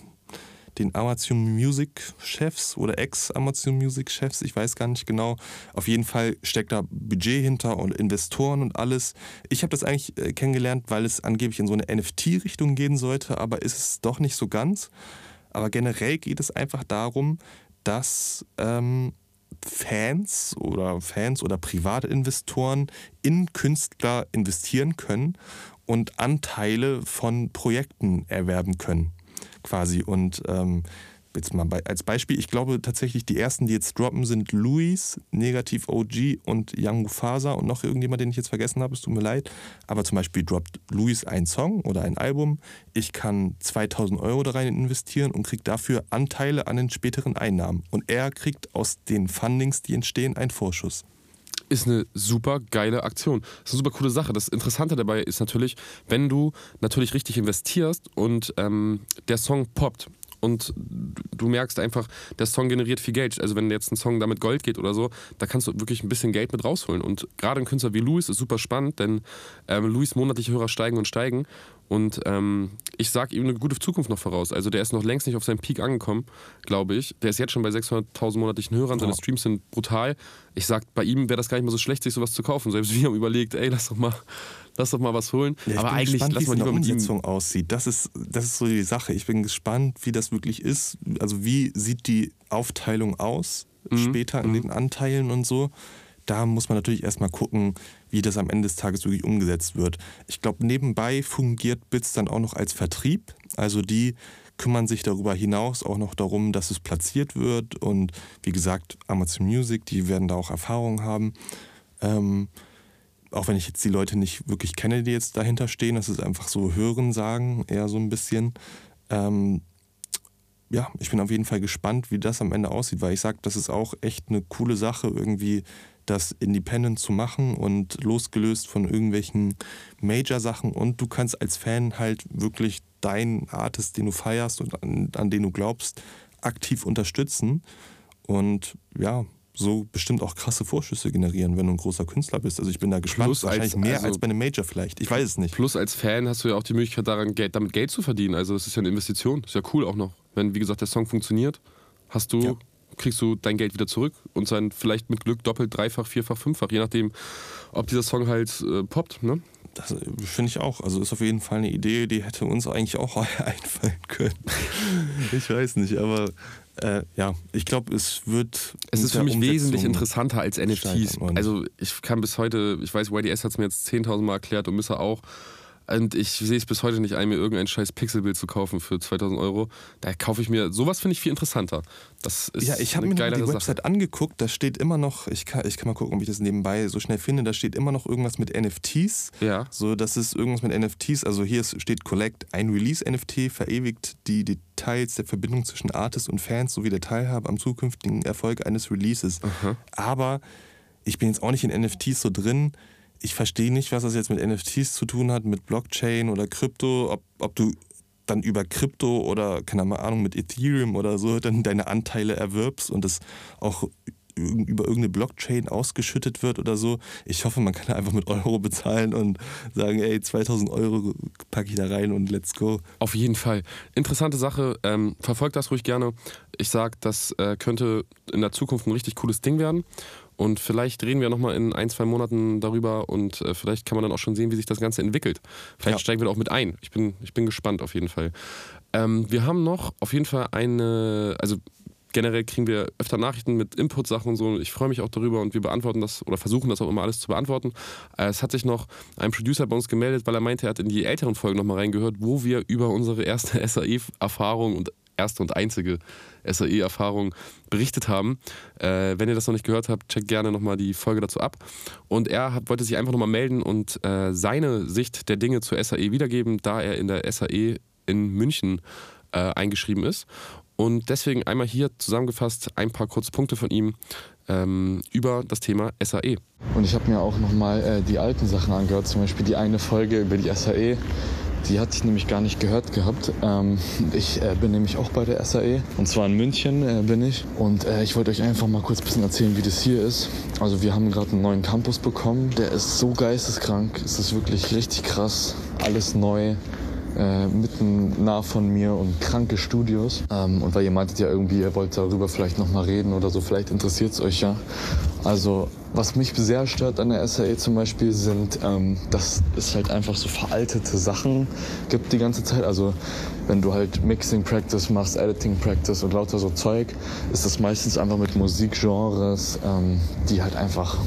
[SPEAKER 2] den Amazon Music Chefs oder Ex-Amazon Music Chefs, ich weiß gar nicht genau. Auf jeden Fall steckt da Budget hinter und Investoren und alles. Ich habe das eigentlich äh, kennengelernt, weil es angeblich in so eine NFT-Richtung gehen sollte, aber ist es doch nicht so ganz. Aber generell geht es einfach darum, dass ähm, Fans oder Fans oder Privatinvestoren in Künstler investieren können und Anteile von Projekten erwerben können, quasi. Und ähm, jetzt mal als Beispiel, ich glaube tatsächlich, die ersten, die jetzt droppen, sind Luis, Negativ OG und Young Mufasa und noch irgendjemand, den ich jetzt vergessen habe, es tut mir leid. Aber zum Beispiel droppt Luis einen Song oder ein Album. Ich kann 2000 Euro da rein investieren und kriege dafür Anteile an den späteren Einnahmen. Und er kriegt aus den Fundings, die entstehen, einen Vorschuss
[SPEAKER 1] ist eine super geile Aktion. Das ist eine super coole Sache. Das Interessante dabei ist natürlich, wenn du natürlich richtig investierst und ähm, der Song poppt und du merkst einfach, der Song generiert viel Geld. Also wenn jetzt ein Song damit Gold geht oder so, da kannst du wirklich ein bisschen Geld mit rausholen. Und gerade ein Künstler wie Louis ist super spannend, denn ähm, Louis monatliche Hörer steigen und steigen. Und ähm, ich sage ihm eine gute Zukunft noch voraus. Also der ist noch längst nicht auf seinen Peak angekommen, glaube ich. Der ist jetzt schon bei 600.000 monatlichen Hörern. Seine Streams sind brutal. Ich sage, bei ihm wäre das gar nicht mal so schlecht, sich sowas zu kaufen. Selbst wir haben überlegt, ey, lass doch mal lass doch mal was holen.
[SPEAKER 2] Ja, Aber eigentlich gespannt, lass mal lieber mit Umsetzung ihm aussieht. Das ist, das ist so die Sache. Ich bin gespannt, wie das wirklich ist. Also wie sieht die Aufteilung aus mhm. später in mhm. den Anteilen und so. Da muss man natürlich erstmal gucken, wie das am Ende des Tages wirklich umgesetzt wird. Ich glaube, nebenbei fungiert Bits dann auch noch als Vertrieb. Also die kümmern sich darüber hinaus auch noch darum, dass es platziert wird. Und wie gesagt, Amazon Music, die werden da auch Erfahrung haben. Ähm, auch wenn ich jetzt die Leute nicht wirklich kenne, die jetzt dahinter stehen, das ist einfach so Hören sagen, eher so ein bisschen. Ähm, ja, ich bin auf jeden Fall gespannt, wie das am Ende aussieht, weil ich sage, das ist auch echt eine coole Sache, irgendwie das independent zu machen und losgelöst von irgendwelchen Major-Sachen und du kannst als Fan halt wirklich deinen Artist, den du feierst und an, an den du glaubst, aktiv unterstützen und ja, so bestimmt auch krasse Vorschüsse generieren, wenn du ein großer Künstler bist. Also ich bin da gespannt. Plus Wahrscheinlich als, mehr also als bei einem Major vielleicht. Ich weiß es nicht.
[SPEAKER 1] Plus als Fan hast du ja auch die Möglichkeit, daran Geld, damit Geld zu verdienen. Also das ist ja eine Investition. ist ja cool auch noch. Wenn, wie gesagt, der Song funktioniert, hast du, ja. Kriegst du dein Geld wieder zurück und dann vielleicht mit Glück doppelt, dreifach, vierfach, fünffach, je nachdem, ob dieser Song halt äh, poppt. Ne?
[SPEAKER 2] Das äh, finde ich auch. Also ist auf jeden Fall eine Idee, die hätte uns eigentlich auch [LAUGHS] einfallen können. [LAUGHS] ich weiß nicht, aber äh, ja, ich glaube, es wird.
[SPEAKER 1] Es ist für mich wesentlich interessanter als NFTs. Also ich kann bis heute, ich weiß, YDS hat es mir jetzt 10.000 Mal erklärt und Missa auch. Und ich sehe es bis heute nicht ein, mir irgendein scheiß Pixelbild zu kaufen für 2000 Euro. Da kaufe ich mir, sowas finde ich viel interessanter. Das ist
[SPEAKER 2] ja, ich habe mir die Sache. Website angeguckt, da steht immer noch, ich kann, ich kann mal gucken, ob ich das nebenbei so schnell finde, da steht immer noch irgendwas mit NFTs.
[SPEAKER 1] Ja.
[SPEAKER 2] So, das ist irgendwas mit NFTs. Also hier steht Collect, ein Release-NFT verewigt die Details der Verbindung zwischen Artist und Fans sowie der Teilhabe am zukünftigen Erfolg eines Releases. Aha. Aber ich bin jetzt auch nicht in NFTs so drin ich verstehe nicht, was das jetzt mit NFTs zu tun hat, mit Blockchain oder Krypto, ob, ob du dann über Krypto oder, keine Ahnung, mit Ethereum oder so dann deine Anteile erwirbst und es auch über irgendeine Blockchain ausgeschüttet wird oder so. Ich hoffe, man kann einfach mit Euro bezahlen und sagen, ey, 2000 Euro packe ich da rein und let's go.
[SPEAKER 1] Auf jeden Fall. Interessante Sache. Ähm, verfolgt das ruhig gerne. Ich sage, das äh, könnte in der Zukunft ein richtig cooles Ding werden. Und vielleicht reden wir nochmal in ein, zwei Monaten darüber und äh, vielleicht kann man dann auch schon sehen, wie sich das Ganze entwickelt. Vielleicht ja. steigen wir da auch mit ein. Ich bin, ich bin gespannt auf jeden Fall. Ähm, wir haben noch auf jeden Fall eine, also generell kriegen wir öfter Nachrichten mit Input-Sachen und so. Ich freue mich auch darüber und wir beantworten das oder versuchen das auch immer alles zu beantworten. Äh, es hat sich noch ein Producer bei uns gemeldet, weil er meinte, er hat in die älteren Folgen nochmal reingehört, wo wir über unsere erste [LAUGHS] SAE-Erfahrung und erste und einzige SAE-Erfahrung berichtet haben. Äh, wenn ihr das noch nicht gehört habt, checkt gerne nochmal die Folge dazu ab. Und er hat, wollte sich einfach nochmal melden und äh, seine Sicht der Dinge zur SAE wiedergeben, da er in der SAE in München äh, eingeschrieben ist. Und deswegen einmal hier zusammengefasst ein paar kurze Punkte von ihm ähm, über das Thema SAE.
[SPEAKER 3] Und ich habe mir auch nochmal äh, die alten Sachen angehört, zum Beispiel die eine Folge über die SAE die hatte ich nämlich gar nicht gehört gehabt. Ähm, ich äh, bin nämlich auch bei der SAE und zwar in München äh, bin ich. Und äh, ich wollte euch einfach mal kurz ein bisschen erzählen, wie das hier ist. Also wir haben gerade einen neuen Campus bekommen. Der ist so geisteskrank. Es ist wirklich richtig krass. Alles neu. äh, mitten nah von mir und kranke Studios. Ähm, und weil ihr meintet ja irgendwie, ihr wollt darüber vielleicht nochmal reden oder so, vielleicht interessiert es euch ja. Also was mich sehr stört an der SAE zum Beispiel sind, ähm, dass es halt einfach so veraltete Sachen gibt die ganze Zeit. Also wenn du halt Mixing Practice machst, Editing Practice und lauter so Zeug, ist das meistens einfach mit Musikgenres, ähm, die halt einfach,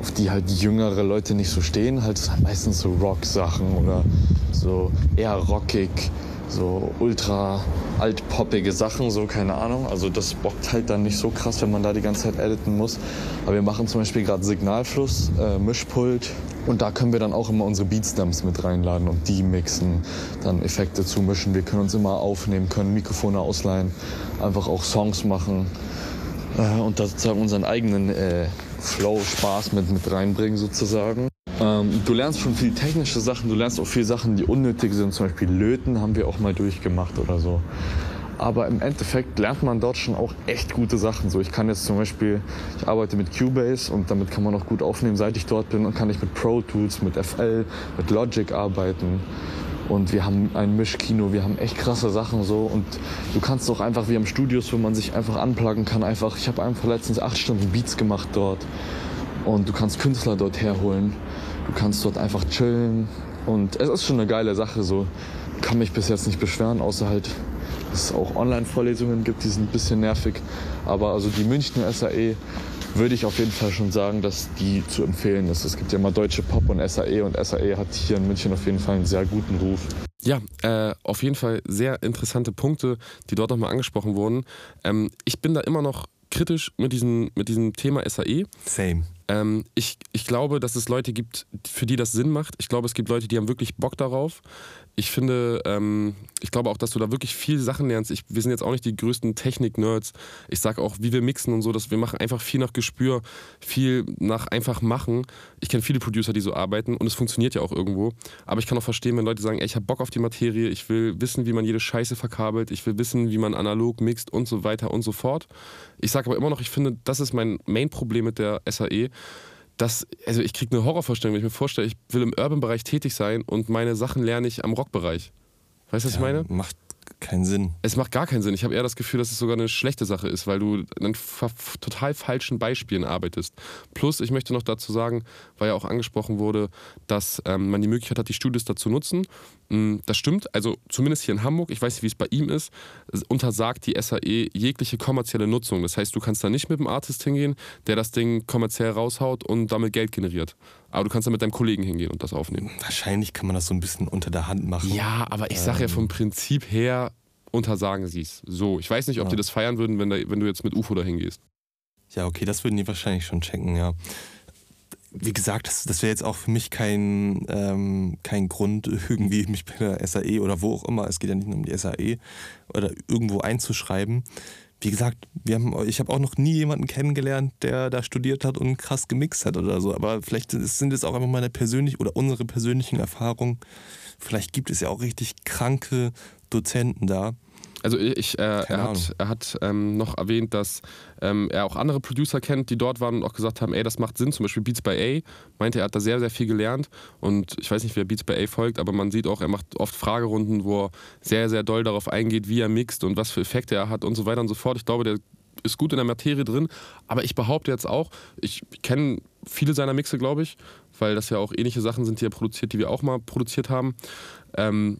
[SPEAKER 3] auf die halt jüngere Leute nicht so stehen. Halt meistens so Rock-Sachen oder so eher rockig so ultra altpoppige Sachen, so keine Ahnung. Also das bockt halt dann nicht so krass, wenn man da die ganze Zeit editen muss. Aber wir machen zum Beispiel gerade Signalfluss, äh, Mischpult und da können wir dann auch immer unsere Beatstamps mit reinladen und die mixen, dann Effekte zumischen. Wir können uns immer aufnehmen, können Mikrofone ausleihen, einfach auch Songs machen äh, und da sozusagen unseren eigenen äh, Flow, Spaß mit, mit reinbringen sozusagen. Ähm, du lernst schon viel technische Sachen, du lernst auch viel Sachen, die unnötig sind. Zum Beispiel Löten haben wir auch mal durchgemacht oder so. Aber im Endeffekt lernt man dort schon auch echt gute Sachen. So, ich kann jetzt zum Beispiel, ich arbeite mit Cubase und damit kann man auch gut aufnehmen, seit ich dort bin. Und kann ich mit Pro Tools, mit FL, mit Logic arbeiten. Und wir haben ein Mischkino, wir haben echt krasse Sachen so. Und du kannst auch einfach wie am Studios, wo man sich einfach anplagen kann, einfach, ich habe einfach letztens acht Stunden Beats gemacht dort. Und du kannst Künstler dort herholen Du kannst dort einfach chillen und es ist schon eine geile Sache so. Kann mich bis jetzt nicht beschweren, außer halt, dass es auch Online-Vorlesungen gibt, die sind ein bisschen nervig. Aber also die Münchner SAE würde ich auf jeden Fall schon sagen, dass die zu empfehlen ist. Es gibt ja immer deutsche Pop und SAE und SAE hat hier in München auf jeden Fall einen sehr guten Ruf.
[SPEAKER 1] Ja, äh, auf jeden Fall sehr interessante Punkte, die dort nochmal angesprochen wurden. Ähm, ich bin da immer noch kritisch mit diesem, mit diesem Thema SAE.
[SPEAKER 2] Same.
[SPEAKER 1] Ähm, ich, ich glaube, dass es Leute gibt, für die das Sinn macht. Ich glaube, es gibt Leute, die haben wirklich Bock darauf. Ich finde, ähm, ich glaube auch, dass du da wirklich viel Sachen lernst. Ich, wir sind jetzt auch nicht die größten Technik-Nerds. Ich sage auch, wie wir mixen und so, dass wir machen einfach viel nach Gespür, viel nach einfach machen. Ich kenne viele Producer, die so arbeiten und es funktioniert ja auch irgendwo. Aber ich kann auch verstehen, wenn Leute sagen, ey, ich habe Bock auf die Materie, ich will wissen, wie man jede Scheiße verkabelt, ich will wissen, wie man analog mixt und so weiter und so fort. Ich sage aber immer noch, ich finde, das ist mein Main-Problem mit der SAE das, also ich kriege eine Horrorvorstellung, wenn ich mir vorstelle, ich will im Urban-Bereich tätig sein und meine Sachen lerne ich am Rock-Bereich. Weißt du, was ja, ich meine?
[SPEAKER 2] Macht keinen Sinn.
[SPEAKER 1] Es macht gar keinen Sinn. Ich habe eher das Gefühl, dass es sogar eine schlechte Sache ist, weil du an total falschen Beispielen arbeitest. Plus, ich möchte noch dazu sagen, weil ja auch angesprochen wurde, dass ähm, man die Möglichkeit hat, die Studios dazu nutzen. Mm, das stimmt, also zumindest hier in Hamburg, ich weiß nicht, wie es bei ihm ist, untersagt die SAE jegliche kommerzielle Nutzung. Das heißt, du kannst da nicht mit einem Artist hingehen, der das Ding kommerziell raushaut und damit Geld generiert. Aber du kannst da mit deinem Kollegen hingehen und das aufnehmen.
[SPEAKER 2] Wahrscheinlich kann man das so ein bisschen unter der Hand machen.
[SPEAKER 1] Ja, aber ich sage ja vom ähm. Prinzip her, untersagen sie es. So, ich weiß nicht, ob ja. die das feiern würden, wenn, da, wenn du jetzt mit UFO dahin gehst.
[SPEAKER 2] Ja, okay, das würden die wahrscheinlich schon checken, ja. Wie gesagt, das, das wäre jetzt auch für mich kein, ähm, kein Grund, irgendwie mich bei der SAE oder wo auch immer, es geht ja nicht nur um die SAE, oder irgendwo einzuschreiben wie gesagt, wir haben, ich habe auch noch nie jemanden kennengelernt, der da studiert hat und krass gemixt hat oder so. Aber vielleicht sind es auch einfach meine persönlichen oder unsere persönlichen Erfahrungen. Vielleicht gibt es ja auch richtig kranke Dozenten da,
[SPEAKER 1] also ich, äh, er hat, er hat ähm, noch erwähnt, dass ähm, er auch andere Producer kennt, die dort waren und auch gesagt haben, ey, das macht Sinn. Zum Beispiel Beats by A meinte, er hat da sehr, sehr viel gelernt. Und ich weiß nicht, wer Beats by A folgt, aber man sieht auch, er macht oft Fragerunden, wo er sehr, sehr doll darauf eingeht, wie er mixt und was für Effekte er hat und so weiter und so fort. Ich glaube, der ist gut in der Materie drin. Aber ich behaupte jetzt auch, ich kenne viele seiner Mixe, glaube ich, weil das ja auch ähnliche Sachen sind, die er produziert, die wir auch mal produziert haben. Ähm,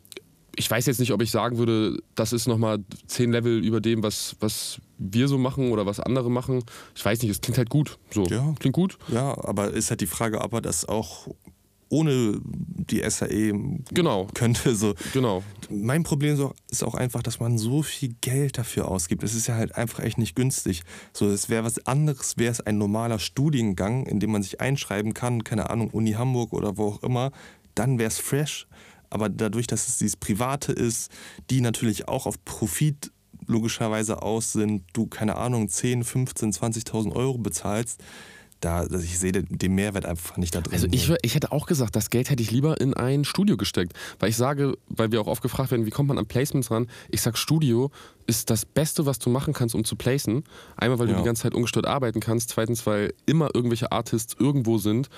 [SPEAKER 1] ich weiß jetzt nicht, ob ich sagen würde, das ist nochmal zehn Level über dem, was, was wir so machen oder was andere machen. Ich weiß nicht, es klingt halt gut. So, ja. klingt gut.
[SPEAKER 2] Ja, aber ist halt die Frage, ob er das auch ohne die SAE genau. könnte. So.
[SPEAKER 1] Genau.
[SPEAKER 2] Mein Problem ist auch einfach, dass man so viel Geld dafür ausgibt. Es ist ja halt einfach echt nicht günstig. So, es wäre was anderes, wäre es ein normaler Studiengang, in dem man sich einschreiben kann, keine Ahnung, Uni Hamburg oder wo auch immer, dann wäre es fresh aber dadurch, dass es dieses Private ist, die natürlich auch auf Profit logischerweise aus sind, du, keine Ahnung, 10, 15, 20.000 Euro bezahlst, da, also ich sehe den Mehrwert einfach nicht da drin.
[SPEAKER 1] Also ich, ich hätte auch gesagt, das Geld hätte ich lieber in ein Studio gesteckt. Weil ich sage, weil wir auch oft gefragt werden, wie kommt man an Placements ran? Ich sage, Studio ist das Beste, was du machen kannst, um zu placen. Einmal, weil ja. du die ganze Zeit ungestört arbeiten kannst. Zweitens, weil immer irgendwelche Artists irgendwo sind.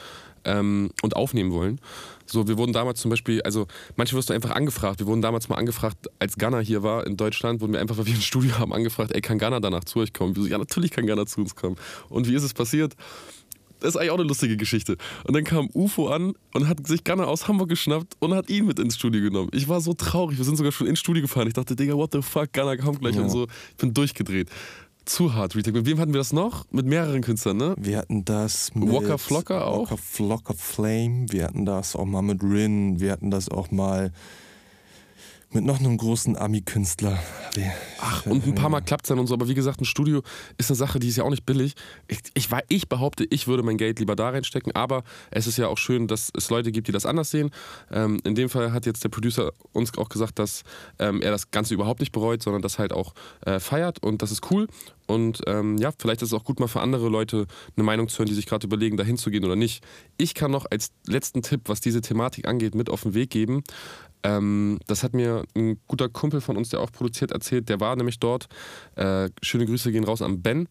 [SPEAKER 1] Ähm, und aufnehmen wollen. So, wir wurden damals zum Beispiel, also manchmal wirst du einfach angefragt. Wir wurden damals mal angefragt, als Ghana hier war in Deutschland, wurden wir einfach, weil wir ein Studio haben, angefragt, ey, kann Ghana danach zu euch kommen? Wir so, ja, natürlich kann Ghana zu uns kommen. Und wie ist es passiert? Das ist eigentlich auch eine lustige Geschichte. Und dann kam UFO an und hat sich Ghana aus Hamburg geschnappt und hat ihn mit ins Studio genommen. Ich war so traurig. Wir sind sogar schon ins Studio gefahren. Ich dachte, Digga, what the fuck, Ghana kommt gleich
[SPEAKER 2] Ja.
[SPEAKER 1] und so. Ich bin durchgedreht. Zu hart, Retake. Mit wem hatten wir das noch? Mit mehreren Künstlern, ne?
[SPEAKER 2] Wir hatten das mit
[SPEAKER 1] Waka Flocka auch?
[SPEAKER 2] Waka Flocka Flame. Wir hatten das auch mal mit Rin. Wir hatten das auch mal mit noch einem großen Ami-Künstler.
[SPEAKER 1] Ach, und ein paar Mal klappt es dann und so, aber wie gesagt, ein Studio ist eine Sache, die ist ja auch nicht billig. Ich, ich, ich behaupte, ich würde mein Geld lieber da reinstecken, aber es ist ja auch schön, dass es Leute gibt, die das anders sehen. Ähm, in dem Fall hat jetzt der Producer uns auch gesagt, dass ähm, er das Ganze überhaupt nicht bereut, sondern das halt auch äh, feiert und das ist cool. Und ähm, ja, vielleicht ist es auch gut, mal für andere Leute eine Meinung zu hören, die sich gerade überlegen, dahin zu gehen oder nicht. Ich kann noch als letzten Tipp, was diese Thematik angeht, mit auf den Weg geben. Ähm, das hat mir ein guter Kumpel von uns, der auch produziert, erzählt. Der war nämlich dort. Äh, schöne Grüße gehen raus an Ben.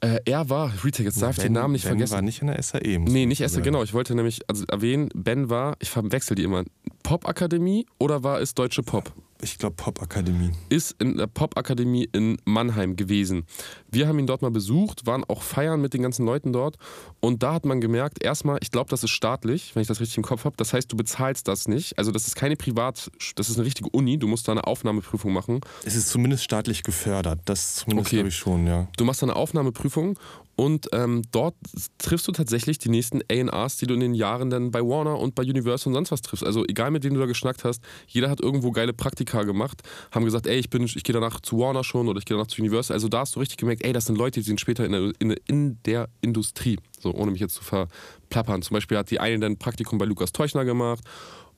[SPEAKER 1] Äh, er war, Retake, jetzt darf ich den
[SPEAKER 2] Ben-
[SPEAKER 1] Namen nicht
[SPEAKER 2] ben
[SPEAKER 1] vergessen.
[SPEAKER 2] war nicht in der SAE.
[SPEAKER 1] Nee, nicht erst,
[SPEAKER 2] sagen.
[SPEAKER 1] genau. Ich wollte nämlich also erwähnen, Ben war, ich verwechsel die immer, Popakademie oder war es Deutsche Pop?
[SPEAKER 2] Ich glaube Popakademie.
[SPEAKER 1] Ist in der Popakademie in Mannheim gewesen. Wir haben ihn dort mal besucht, waren auch feiern mit den ganzen Leuten dort und da hat man gemerkt, erstmal, ich glaube, das ist staatlich, wenn ich das richtig im Kopf habe. Das heißt, du bezahlst das nicht. Also das ist keine Privat, das ist eine richtige Uni, du musst da eine Aufnahmeprüfung machen.
[SPEAKER 2] Es ist zumindest staatlich gefördert. Das zumindest
[SPEAKER 1] Okay.
[SPEAKER 2] glaube ich schon, ja.
[SPEAKER 1] Du machst da eine Aufnahmeprüfung und ähm, dort triffst du tatsächlich die nächsten A&Rs, die du in den Jahren dann bei Warner und bei Universal und sonst was triffst. Also egal mit wem du da geschnackt hast, jeder hat irgendwo geile Praktika gemacht, haben gesagt, ey, ich bin, ich gehe danach zu Warner schon oder ich gehe danach zu Universal. Also da hast du richtig gemerkt, ey, das sind Leute, die sind später in der, in, in der Industrie. So, ohne mich jetzt zu verplappern. Zum Beispiel hat die eine dann ein Praktikum bei Lukas Teuchner gemacht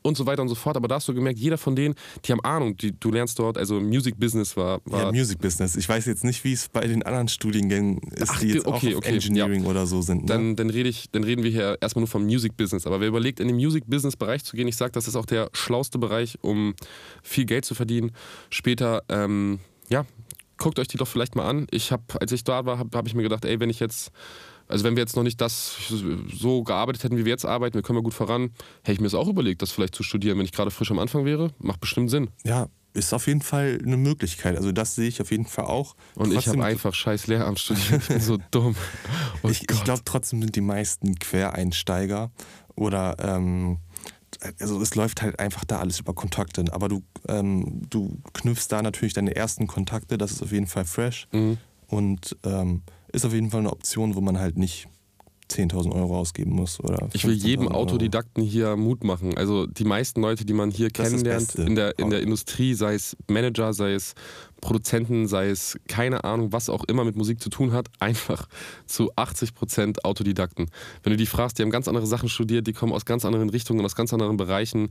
[SPEAKER 1] und so weiter und so fort. Aber da hast du gemerkt, jeder von denen, die haben Ahnung, die, du lernst dort, also Music Business war, war
[SPEAKER 2] Ja, Music Business. Ich weiß jetzt nicht, wie es bei den anderen Studiengängen ist,
[SPEAKER 1] Ach,
[SPEAKER 2] die jetzt
[SPEAKER 1] okay,
[SPEAKER 2] auch
[SPEAKER 1] okay,
[SPEAKER 2] Engineering oder so sind. Ne?
[SPEAKER 1] dann, dann, rede ich, dann reden wir hier erstmal nur vom Music Business. Aber wer überlegt, in den Music Business Bereich zu gehen, ich sage, das ist auch der schlauste Bereich, um viel Geld zu verdienen. Später, ähm, ja, guckt euch die doch vielleicht mal an. Ich habe, als ich da war, habe hab ich mir gedacht, ey, wenn ich jetzt, also wenn wir jetzt noch nicht das so gearbeitet hätten, wie wir jetzt arbeiten, wir kommen ja gut voran, hätte ich mir das auch überlegt, das vielleicht zu studieren, wenn ich gerade frisch am Anfang wäre. Macht bestimmt Sinn.
[SPEAKER 2] ja, ist auf jeden Fall eine Möglichkeit. Also das sehe ich auf jeden Fall auch.
[SPEAKER 1] Und ich
[SPEAKER 2] Trotzdem-
[SPEAKER 1] habe einfach scheiß Lehramt studiert. Ich bin so [LAUGHS] dumm. Oh
[SPEAKER 2] ich, ich glaube trotzdem sind die meisten Quereinsteiger oder ähm, also es läuft halt einfach da alles über Kontakte. Aber du, ähm, du knüpfst da natürlich deine ersten Kontakte, das ist auf jeden Fall fresh
[SPEAKER 1] Mhm.
[SPEAKER 2] und ähm, ist auf jeden Fall eine Option, wo man halt nicht 10.000 Euro ausgeben muss. Oder
[SPEAKER 1] Ich will jedem
[SPEAKER 2] 15.000 Euro.
[SPEAKER 1] Autodidakten hier Mut machen. Also die meisten Leute, die man hier
[SPEAKER 2] Das
[SPEAKER 1] kennenlernt in der, in der Industrie, sei es Manager, sei es Produzenten, sei es keine Ahnung, was auch immer mit Musik zu tun hat, [LAUGHS] einfach zu 80% Autodidakten. Wenn du die fragst, die haben ganz andere Sachen studiert, die kommen aus ganz anderen Richtungen, aus ganz anderen Bereichen.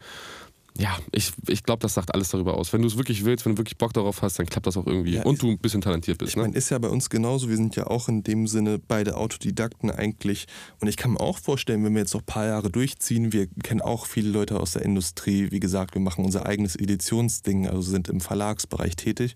[SPEAKER 1] Ja, ich, ich glaube, das sagt alles darüber aus. Wenn du es wirklich willst, wenn du wirklich Bock darauf hast, dann klappt das auch irgendwie.
[SPEAKER 2] Ja,
[SPEAKER 1] Und du ein bisschen talentiert bist.
[SPEAKER 2] Ich
[SPEAKER 1] Ne?
[SPEAKER 2] meine, ist ja bei uns genauso. Wir sind ja auch in dem Sinne beide Autodidakten eigentlich. Und ich kann mir auch vorstellen, wenn wir jetzt noch ein paar Jahre durchziehen, wir kennen auch viele Leute aus der Industrie. Wie gesagt, wir machen unser eigenes Editionsding, also sind im Verlagsbereich tätig.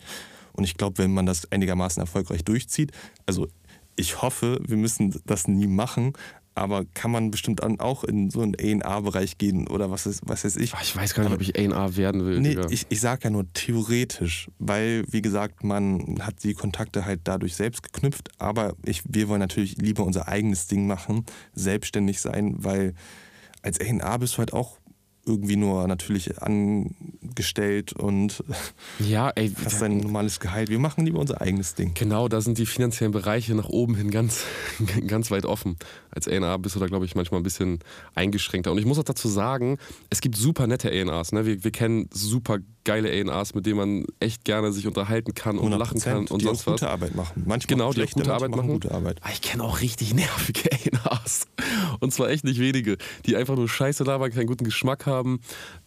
[SPEAKER 2] Und ich glaube, wenn man das einigermaßen erfolgreich durchzieht, also ich hoffe, wir müssen das nie machen, aber kann man bestimmt dann auch in so einen A&A-Bereich gehen oder was, ist, was weiß ich.
[SPEAKER 1] Ich weiß gar nicht, ob ich A&R werden will.
[SPEAKER 2] Nee,
[SPEAKER 1] Digga.
[SPEAKER 2] ich, ich sage ja nur theoretisch, weil, wie gesagt, man hat die Kontakte halt dadurch selbst geknüpft, aber ich, wir wollen natürlich lieber unser eigenes Ding machen, selbstständig sein, weil als A&A bist du halt auch irgendwie nur natürlich angestellt und [LAUGHS]
[SPEAKER 1] ja, ey,
[SPEAKER 2] hast dein normales Gehalt. Wir machen lieber unser eigenes Ding.
[SPEAKER 1] Genau, da sind die finanziellen Bereiche nach oben hin ganz, [LAUGHS] ganz weit offen. Als A&R bist du da, glaube ich, manchmal ein bisschen eingeschränkter. Und ich muss auch dazu sagen, es gibt super nette A&Rs. Ne? Wir, wir kennen super geile A&Rs, mit denen man echt gerne sich unterhalten kann und lachen kann und
[SPEAKER 2] die
[SPEAKER 1] sonst was.
[SPEAKER 2] gute Arbeit machen. Manchmal
[SPEAKER 1] Genau, die auch gute Arbeit machen.
[SPEAKER 2] Gute Arbeit.
[SPEAKER 1] Aber ich kenne auch richtig nervige [LAUGHS] A&Rs. Und zwar echt nicht wenige, die einfach nur Scheiße labern, keinen guten Geschmack haben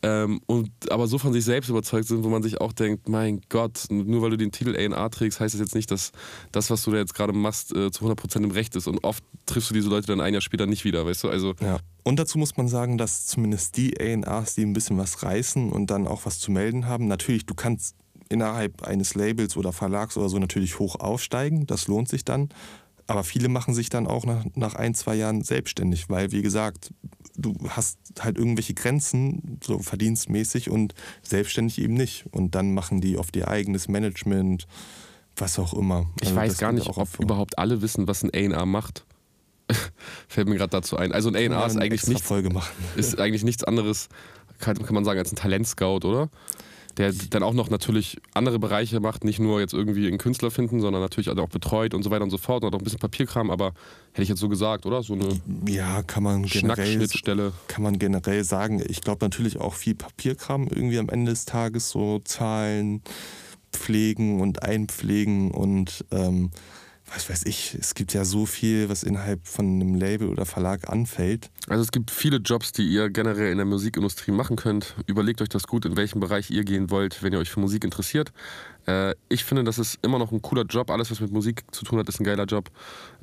[SPEAKER 1] ähm, und aber so von sich selbst überzeugt sind, wo man sich auch denkt, mein Gott, nur weil du den Titel A&R trägst, heißt das jetzt nicht, dass das, was du da jetzt gerade machst, äh, zu 100% im Recht ist. Und oft triffst du diese Leute dann ein Jahr später nicht wieder, weißt du? Also
[SPEAKER 2] Ja. Und dazu muss man sagen, dass zumindest die A&Rs, die ein bisschen was reißen und dann auch was zu melden haben, natürlich, du kannst innerhalb eines Labels oder Verlags oder so natürlich hoch aufsteigen, das lohnt sich dann. aber viele machen sich dann auch nach, nach ein, zwei Jahren selbstständig, weil, wie gesagt, du hast halt irgendwelche Grenzen, so verdienstmäßig und selbstständig eben nicht. Und dann machen die oft ihr eigenes Management, was auch immer.
[SPEAKER 1] Ich
[SPEAKER 2] Also
[SPEAKER 1] weiß gar nicht, ob
[SPEAKER 2] vor.
[SPEAKER 1] überhaupt alle wissen, was ein A&R macht. [LAUGHS] Fällt mir gerade dazu ein. Also ein A&R ist eigentlich nichts, [LAUGHS] ist eigentlich nichts anderes, kann, kann man sagen, als ein Talentscout, oder? Der dann auch noch natürlich andere Bereiche macht, nicht nur jetzt irgendwie einen Künstler finden, sondern natürlich auch betreut und so weiter und so fort und auch ein bisschen Papierkram, aber hätte ich jetzt so gesagt, oder? So eine
[SPEAKER 2] Ja, kann man generell,
[SPEAKER 1] Schnackschnittstelle.
[SPEAKER 2] kann man generell sagen. Ich glaube natürlich auch viel Papierkram irgendwie am Ende des Tages, so Zahlen pflegen und einpflegen und ähm, was weiß ich, es gibt ja so viel, was innerhalb von einem Label oder Verlag anfällt.
[SPEAKER 1] Also es gibt viele Jobs, die ihr generell in der Musikindustrie machen könnt. Überlegt euch das gut, in welchem Bereich ihr gehen wollt, wenn ihr euch für Musik interessiert. Äh, ich finde, das ist immer noch ein cooler Job. Alles, was mit Musik zu tun hat, ist ein geiler Job.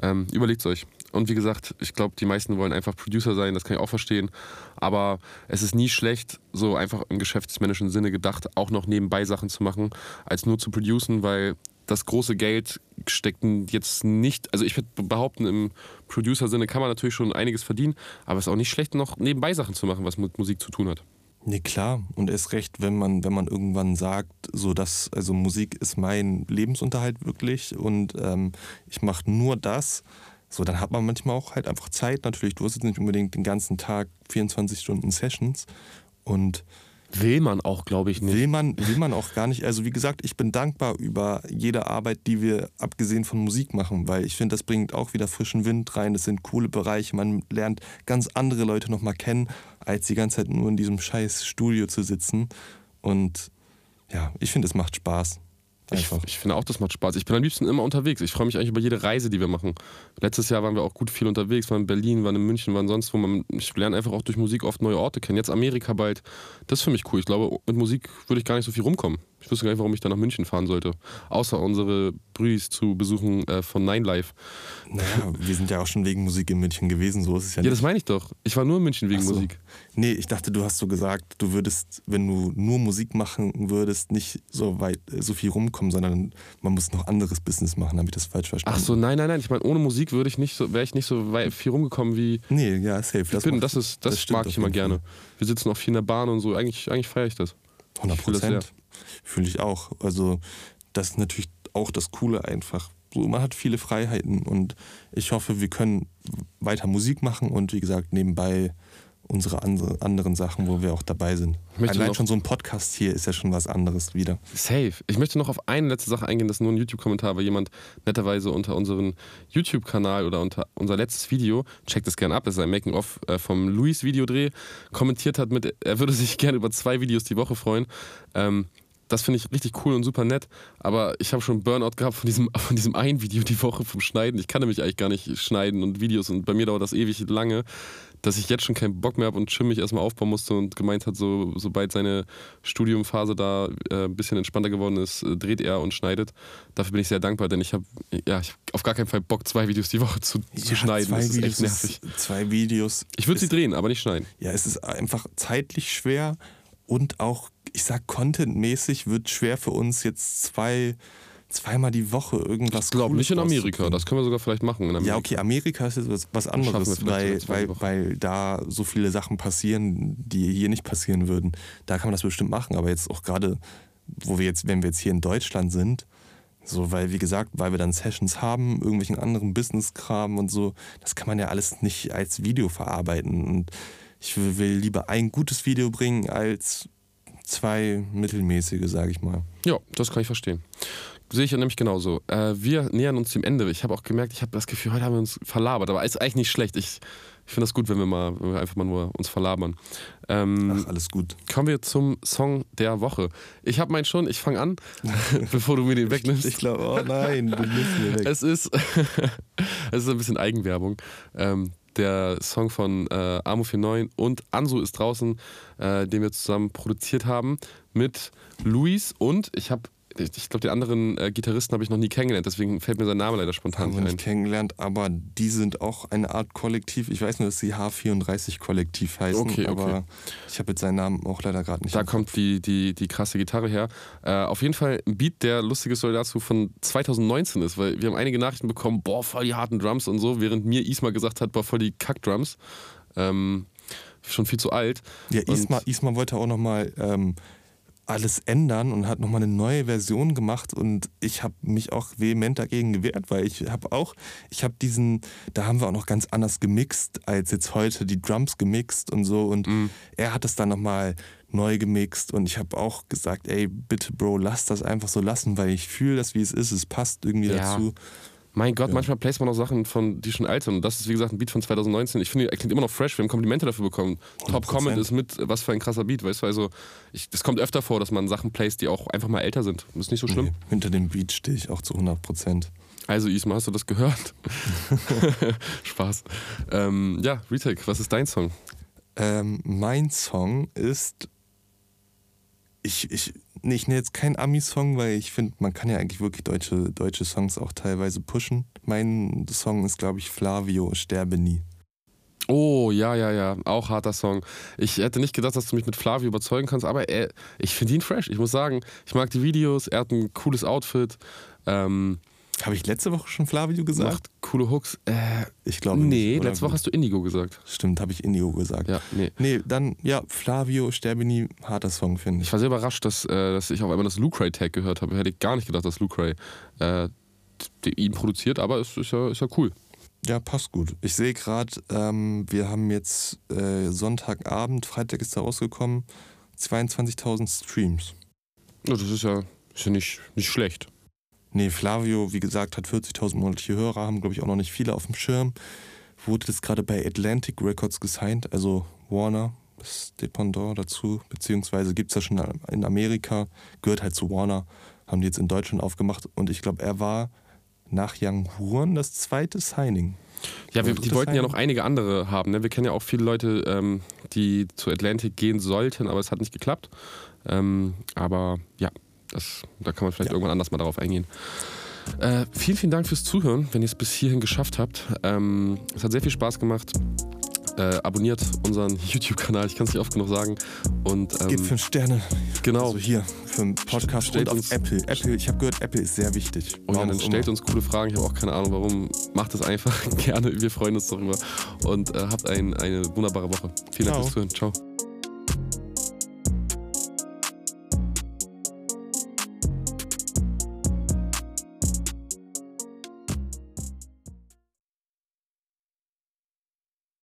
[SPEAKER 1] Ähm, Überlegt es euch. Und wie gesagt, ich glaube, die meisten wollen einfach Producer sein, das kann ich auch verstehen. Aber es ist nie schlecht, so einfach im geschäftsmännischen Sinne gedacht, auch noch nebenbei Sachen zu machen, als nur zu producen, weil das große Geld steckt jetzt nicht, also ich würde behaupten, im Producer-Sinne kann man natürlich schon einiges verdienen, aber es ist auch nicht schlecht, noch nebenbei Sachen zu machen, was mit Musik zu tun hat.
[SPEAKER 2] Nee, klar. Und erst recht, wenn man, wenn man irgendwann sagt, so dass, also Musik ist mein Lebensunterhalt wirklich und ähm, ich mache nur das, so dann hat man manchmal auch halt einfach Zeit. Natürlich, du hast jetzt nicht unbedingt den ganzen Tag 24 Stunden Sessions und
[SPEAKER 1] Will man auch, glaube ich, nicht.
[SPEAKER 2] will man, will man auch gar nicht. Also wie gesagt, ich bin dankbar über jede Arbeit, die wir abgesehen von Musik machen, weil ich finde, das bringt auch wieder frischen Wind rein. Das sind coole Bereiche. Man lernt ganz andere Leute nochmal kennen, als die ganze Zeit nur in diesem scheiß Studio zu sitzen. Und ja, ich finde, es macht Spaß.
[SPEAKER 1] Ich, ich finde auch, das macht Spaß. Ich bin am liebsten immer unterwegs. Ich freue mich eigentlich über jede Reise, die wir machen. Letztes Jahr waren wir auch gut viel unterwegs, waren in Berlin, waren in München, waren sonst wo. Man, ich lerne einfach auch durch Musik oft neue Orte kennen. Jetzt Amerika bald. Das ist für mich cool. Ich glaube, mit Musik würde ich gar nicht so viel rumkommen. Ich wüsste gar nicht, warum ich da nach München fahren sollte. Außer unsere Brüdis zu besuchen äh, von Nine Live.
[SPEAKER 2] Naja, wir sind ja auch schon wegen Musik in München gewesen, so ist es ja
[SPEAKER 1] Ja,
[SPEAKER 2] nicht.
[SPEAKER 1] das meine ich doch. Ich war nur in München wegen
[SPEAKER 2] so.
[SPEAKER 1] Musik.
[SPEAKER 2] Nee, ich dachte, du hast so gesagt, du würdest, wenn du nur Musik machen würdest, nicht so weit, so viel rumkommen, sondern man muss noch anderes Business machen. Habe ich das falsch verstanden?
[SPEAKER 1] Ach so, nein, nein, nein. Ich meine, ohne Musik würde ich nicht so, wäre ich nicht so weit, viel rumgekommen wie
[SPEAKER 2] Nee, ja, safe.
[SPEAKER 1] ich bin. Das, ist, das,
[SPEAKER 2] stimmt
[SPEAKER 1] mag ich immer gerne. Wir sitzen auch viel in der Bahn und so. Eigentlich, eigentlich feiere ich das.
[SPEAKER 2] 100
[SPEAKER 1] Ich fühle das
[SPEAKER 2] Prozent. Fühle ich auch. Also, das ist natürlich auch das Coole einfach. So, man hat viele Freiheiten und ich hoffe, wir können weiter Musik machen und wie gesagt, nebenbei unsere andere, anderen Sachen, wo wir auch dabei sind. Allein schon so ein Podcast hier ist ja schon was anderes wieder.
[SPEAKER 1] Safe. Ich möchte noch auf eine letzte Sache eingehen, das ist nur ein YouTube-Kommentar, weil jemand netterweise unter unseren YouTube-Kanal oder unter unser letztes Video, checkt es gerne ab, das ist ein Making-of äh, vom Luis-Videodreh, kommentiert hat mit, er würde sich gerne über zwei Videos die Woche freuen. Ähm, das finde ich richtig cool und super nett, aber ich habe schon Burnout gehabt von diesem, [LAUGHS] von diesem einen Video die Woche vom Schneiden. Ich kann nämlich eigentlich gar nicht schneiden und Videos und bei mir dauert das ewig lange, dass ich jetzt schon keinen Bock mehr habe und Chim mich erstmal aufbauen musste und gemeint hat, so, sobald seine Studiumphase da äh, ein bisschen entspannter geworden ist, äh, dreht er und schneidet. Dafür bin ich sehr dankbar, denn ich habe ja, ich hab auf gar keinen Fall Bock, zwei Videos die Woche zu, zu
[SPEAKER 2] Ja,
[SPEAKER 1] schneiden.
[SPEAKER 2] Zwei
[SPEAKER 1] Das ist
[SPEAKER 2] Videos
[SPEAKER 1] echt nervig.
[SPEAKER 2] Ist, zwei Videos.
[SPEAKER 1] Ich würde sie drehen, aber nicht schneiden.
[SPEAKER 2] Ja, es ist einfach zeitlich schwer und auch, ich sag, contentmäßig wird schwer für uns jetzt zwei, zweimal die Woche irgendwas
[SPEAKER 1] Ich glaube nicht in Amerika. Das können wir sogar vielleicht machen. In Amerika.
[SPEAKER 2] Ja, okay, Amerika ist jetzt was, was anderes, weil, weil, weil da so viele Sachen passieren, die hier nicht passieren würden. Da kann man das bestimmt machen, aber jetzt auch gerade, wo wir jetzt, wenn wir jetzt hier in Deutschland sind, so, weil, wie gesagt, weil wir dann Sessions haben, irgendwelchen anderen Business-Kram und so, das kann man ja alles nicht als Video verarbeiten. Und ich will lieber ein gutes Video bringen als zwei mittelmäßige, sage ich mal.
[SPEAKER 1] Ja, das kann ich verstehen. Sehe ich ja nämlich genauso. Äh, wir nähern uns dem Ende. Ich habe auch gemerkt, ich habe das Gefühl, heute haben wir uns verlabert, aber ist eigentlich nicht schlecht. Ich, ich finde das gut, wenn wir mal wenn wir einfach mal nur uns verlabern. Ähm,
[SPEAKER 2] Ach, alles gut.
[SPEAKER 1] kommen wir zum Song der Woche. Ich habe meinen schon, ich fange an, [LAUGHS] bevor du mir den wegnimmst.
[SPEAKER 2] Ich glaube, oh nein, du nimmst mir weg.
[SPEAKER 1] Es ist, [LAUGHS] es ist ein bisschen Eigenwerbung. Ähm, der Song von äh, Amo 49 und Ansu ist draußen, äh, den wir zusammen produziert haben mit Luis und ich habe ich glaube, den anderen äh, Gitarristen habe ich noch nie kennengelernt, deswegen fällt mir sein Name leider spontan nicht
[SPEAKER 2] nicht
[SPEAKER 1] ein.
[SPEAKER 2] kennengelernt, aber die sind auch eine Art Kollektiv. Ich weiß nur, dass sie H34-Kollektiv heißen,
[SPEAKER 1] Okay, okay.
[SPEAKER 2] aber ich habe jetzt seinen Namen auch leider gerade nicht.
[SPEAKER 1] Da kommt die, die, die krasse Gitarre her. Äh, auf jeden Fall ein Beat, der lustige Story dazu von 2019 ist, weil wir haben einige Nachrichten bekommen, boah, voll die harten Drums und so, während mir Isma gesagt hat, boah, voll die Kack-Drums. Ähm, schon viel zu alt.
[SPEAKER 2] Ja, Isma, Isma wollte auch nochmal ähm, alles ändern und hat nochmal eine neue Version gemacht und ich habe mich auch vehement dagegen gewehrt, weil ich habe auch, ich habe diesen, da haben wir auch noch ganz anders gemixt als jetzt heute, die Drums gemixt und so und
[SPEAKER 1] Mhm.
[SPEAKER 2] er hat es dann nochmal neu gemixt und ich habe auch gesagt, ey, bitte Bro, lass das einfach so lassen, weil ich fühle das, wie es ist, es passt irgendwie
[SPEAKER 1] Ja.
[SPEAKER 2] dazu.
[SPEAKER 1] Mein Gott,
[SPEAKER 2] Ja.
[SPEAKER 1] manchmal placed man auch Sachen von, die schon alt sind. Und das ist, wie gesagt, ein Beat von 2019. Ich finde, er klingt immer noch fresh. Wir haben Komplimente dafür bekommen. Top
[SPEAKER 2] 100%.
[SPEAKER 1] Comment ist mit, was für ein krasser Beat, weißt du? Also, es kommt öfter vor, dass man Sachen placed, die auch einfach mal älter sind. Das ist nicht so schlimm.
[SPEAKER 2] Nee, hinter dem Beat stehe ich auch zu 100 Prozent.
[SPEAKER 1] Also, Isma, hast du das gehört? [LAUGHS] [LAUGHS] Spaß. Ähm, ja, Retake, was ist dein Song?
[SPEAKER 2] Ähm, mein Song ist. Ich, ich, ich nenne jetzt keinen Ami-Song, weil ich finde, man kann ja eigentlich wirklich deutsche, deutsche Songs auch teilweise pushen. Mein Song ist, glaube ich, Flavio, Sterbe nie.
[SPEAKER 1] Oh, ja, ja, ja. Auch harter Song. Ich hätte nicht gedacht, dass du mich mit Flavio überzeugen kannst, aber er, ich finde ihn fresh. Ich muss sagen, ich mag die Videos, er hat ein cooles Outfit, ähm,
[SPEAKER 2] Habe ich letzte Woche schon Flavio gesagt?
[SPEAKER 1] macht coole Hooks. Äh,
[SPEAKER 2] Ich glaube
[SPEAKER 1] nee,
[SPEAKER 2] nicht. oder
[SPEAKER 1] letzte Woche hast du Indigo gesagt.
[SPEAKER 2] Stimmt, habe ich Indigo gesagt.
[SPEAKER 1] Ja, nee.
[SPEAKER 2] Nee, dann, ja, Flavio, Sterbe nie, harter Song, finde ich.
[SPEAKER 1] Ich war sehr überrascht, dass, äh, dass ich auf einmal das Lucray-Tag gehört habe. Hätte ich gar nicht gedacht, dass Lucray äh, ihn produziert, aber es ist ja, ist ja cool.
[SPEAKER 2] Ja, passt gut. Ich sehe gerade, ähm, wir haben jetzt äh, Sonntagabend, Freitag ist da rausgekommen, 22.000 Streams.
[SPEAKER 1] Ja, das ist ja, ist ja nicht, nicht schlecht.
[SPEAKER 2] Nee, Flavio, wie gesagt, hat 40.000 monatliche Hörer, haben, glaube ich, auch noch nicht viele auf dem Schirm. Wurde jetzt gerade bei Atlantic Records gesigned, also Warner, das Dependant dazu, beziehungsweise gibt es ja schon in Amerika, gehört halt zu Warner, haben die jetzt in Deutschland aufgemacht und ich glaube, er war nach Young Huren das zweite Signing.
[SPEAKER 1] Ja, wir, die
[SPEAKER 2] das
[SPEAKER 1] wollten ja noch einige andere haben. Ne? Wir kennen ja auch viele Leute, ähm, die zu Atlantic gehen sollten, aber es hat nicht geklappt. Ähm, aber ja, das, da kann man vielleicht
[SPEAKER 2] Ja.
[SPEAKER 1] irgendwann anders mal darauf eingehen. Äh, vielen, vielen Dank fürs Zuhören, wenn ihr es bis hierhin geschafft habt. Ähm, es hat sehr viel Spaß gemacht. Äh, abonniert unseren [LAUGHS] YouTube-Kanal, ich kann es nicht oft genug sagen. Und ähm,
[SPEAKER 2] Gebt fünf Sterne.
[SPEAKER 1] genau.
[SPEAKER 2] Also hier für einen Podcast
[SPEAKER 1] Stellt
[SPEAKER 2] und
[SPEAKER 1] uns-
[SPEAKER 2] Apple. Apple, ich habe gehört, Apple ist sehr wichtig.
[SPEAKER 1] Und ja,
[SPEAKER 2] Warum
[SPEAKER 1] dann stellt uns coole Fragen. Ich habe auch keine Ahnung, warum. Macht es einfach [LAUGHS] gerne. Wir freuen uns darüber. Und äh, habt ein, eine wunderbare Woche. Vielen Dank
[SPEAKER 2] Ciao.
[SPEAKER 1] fürs Zuhören. Ciao.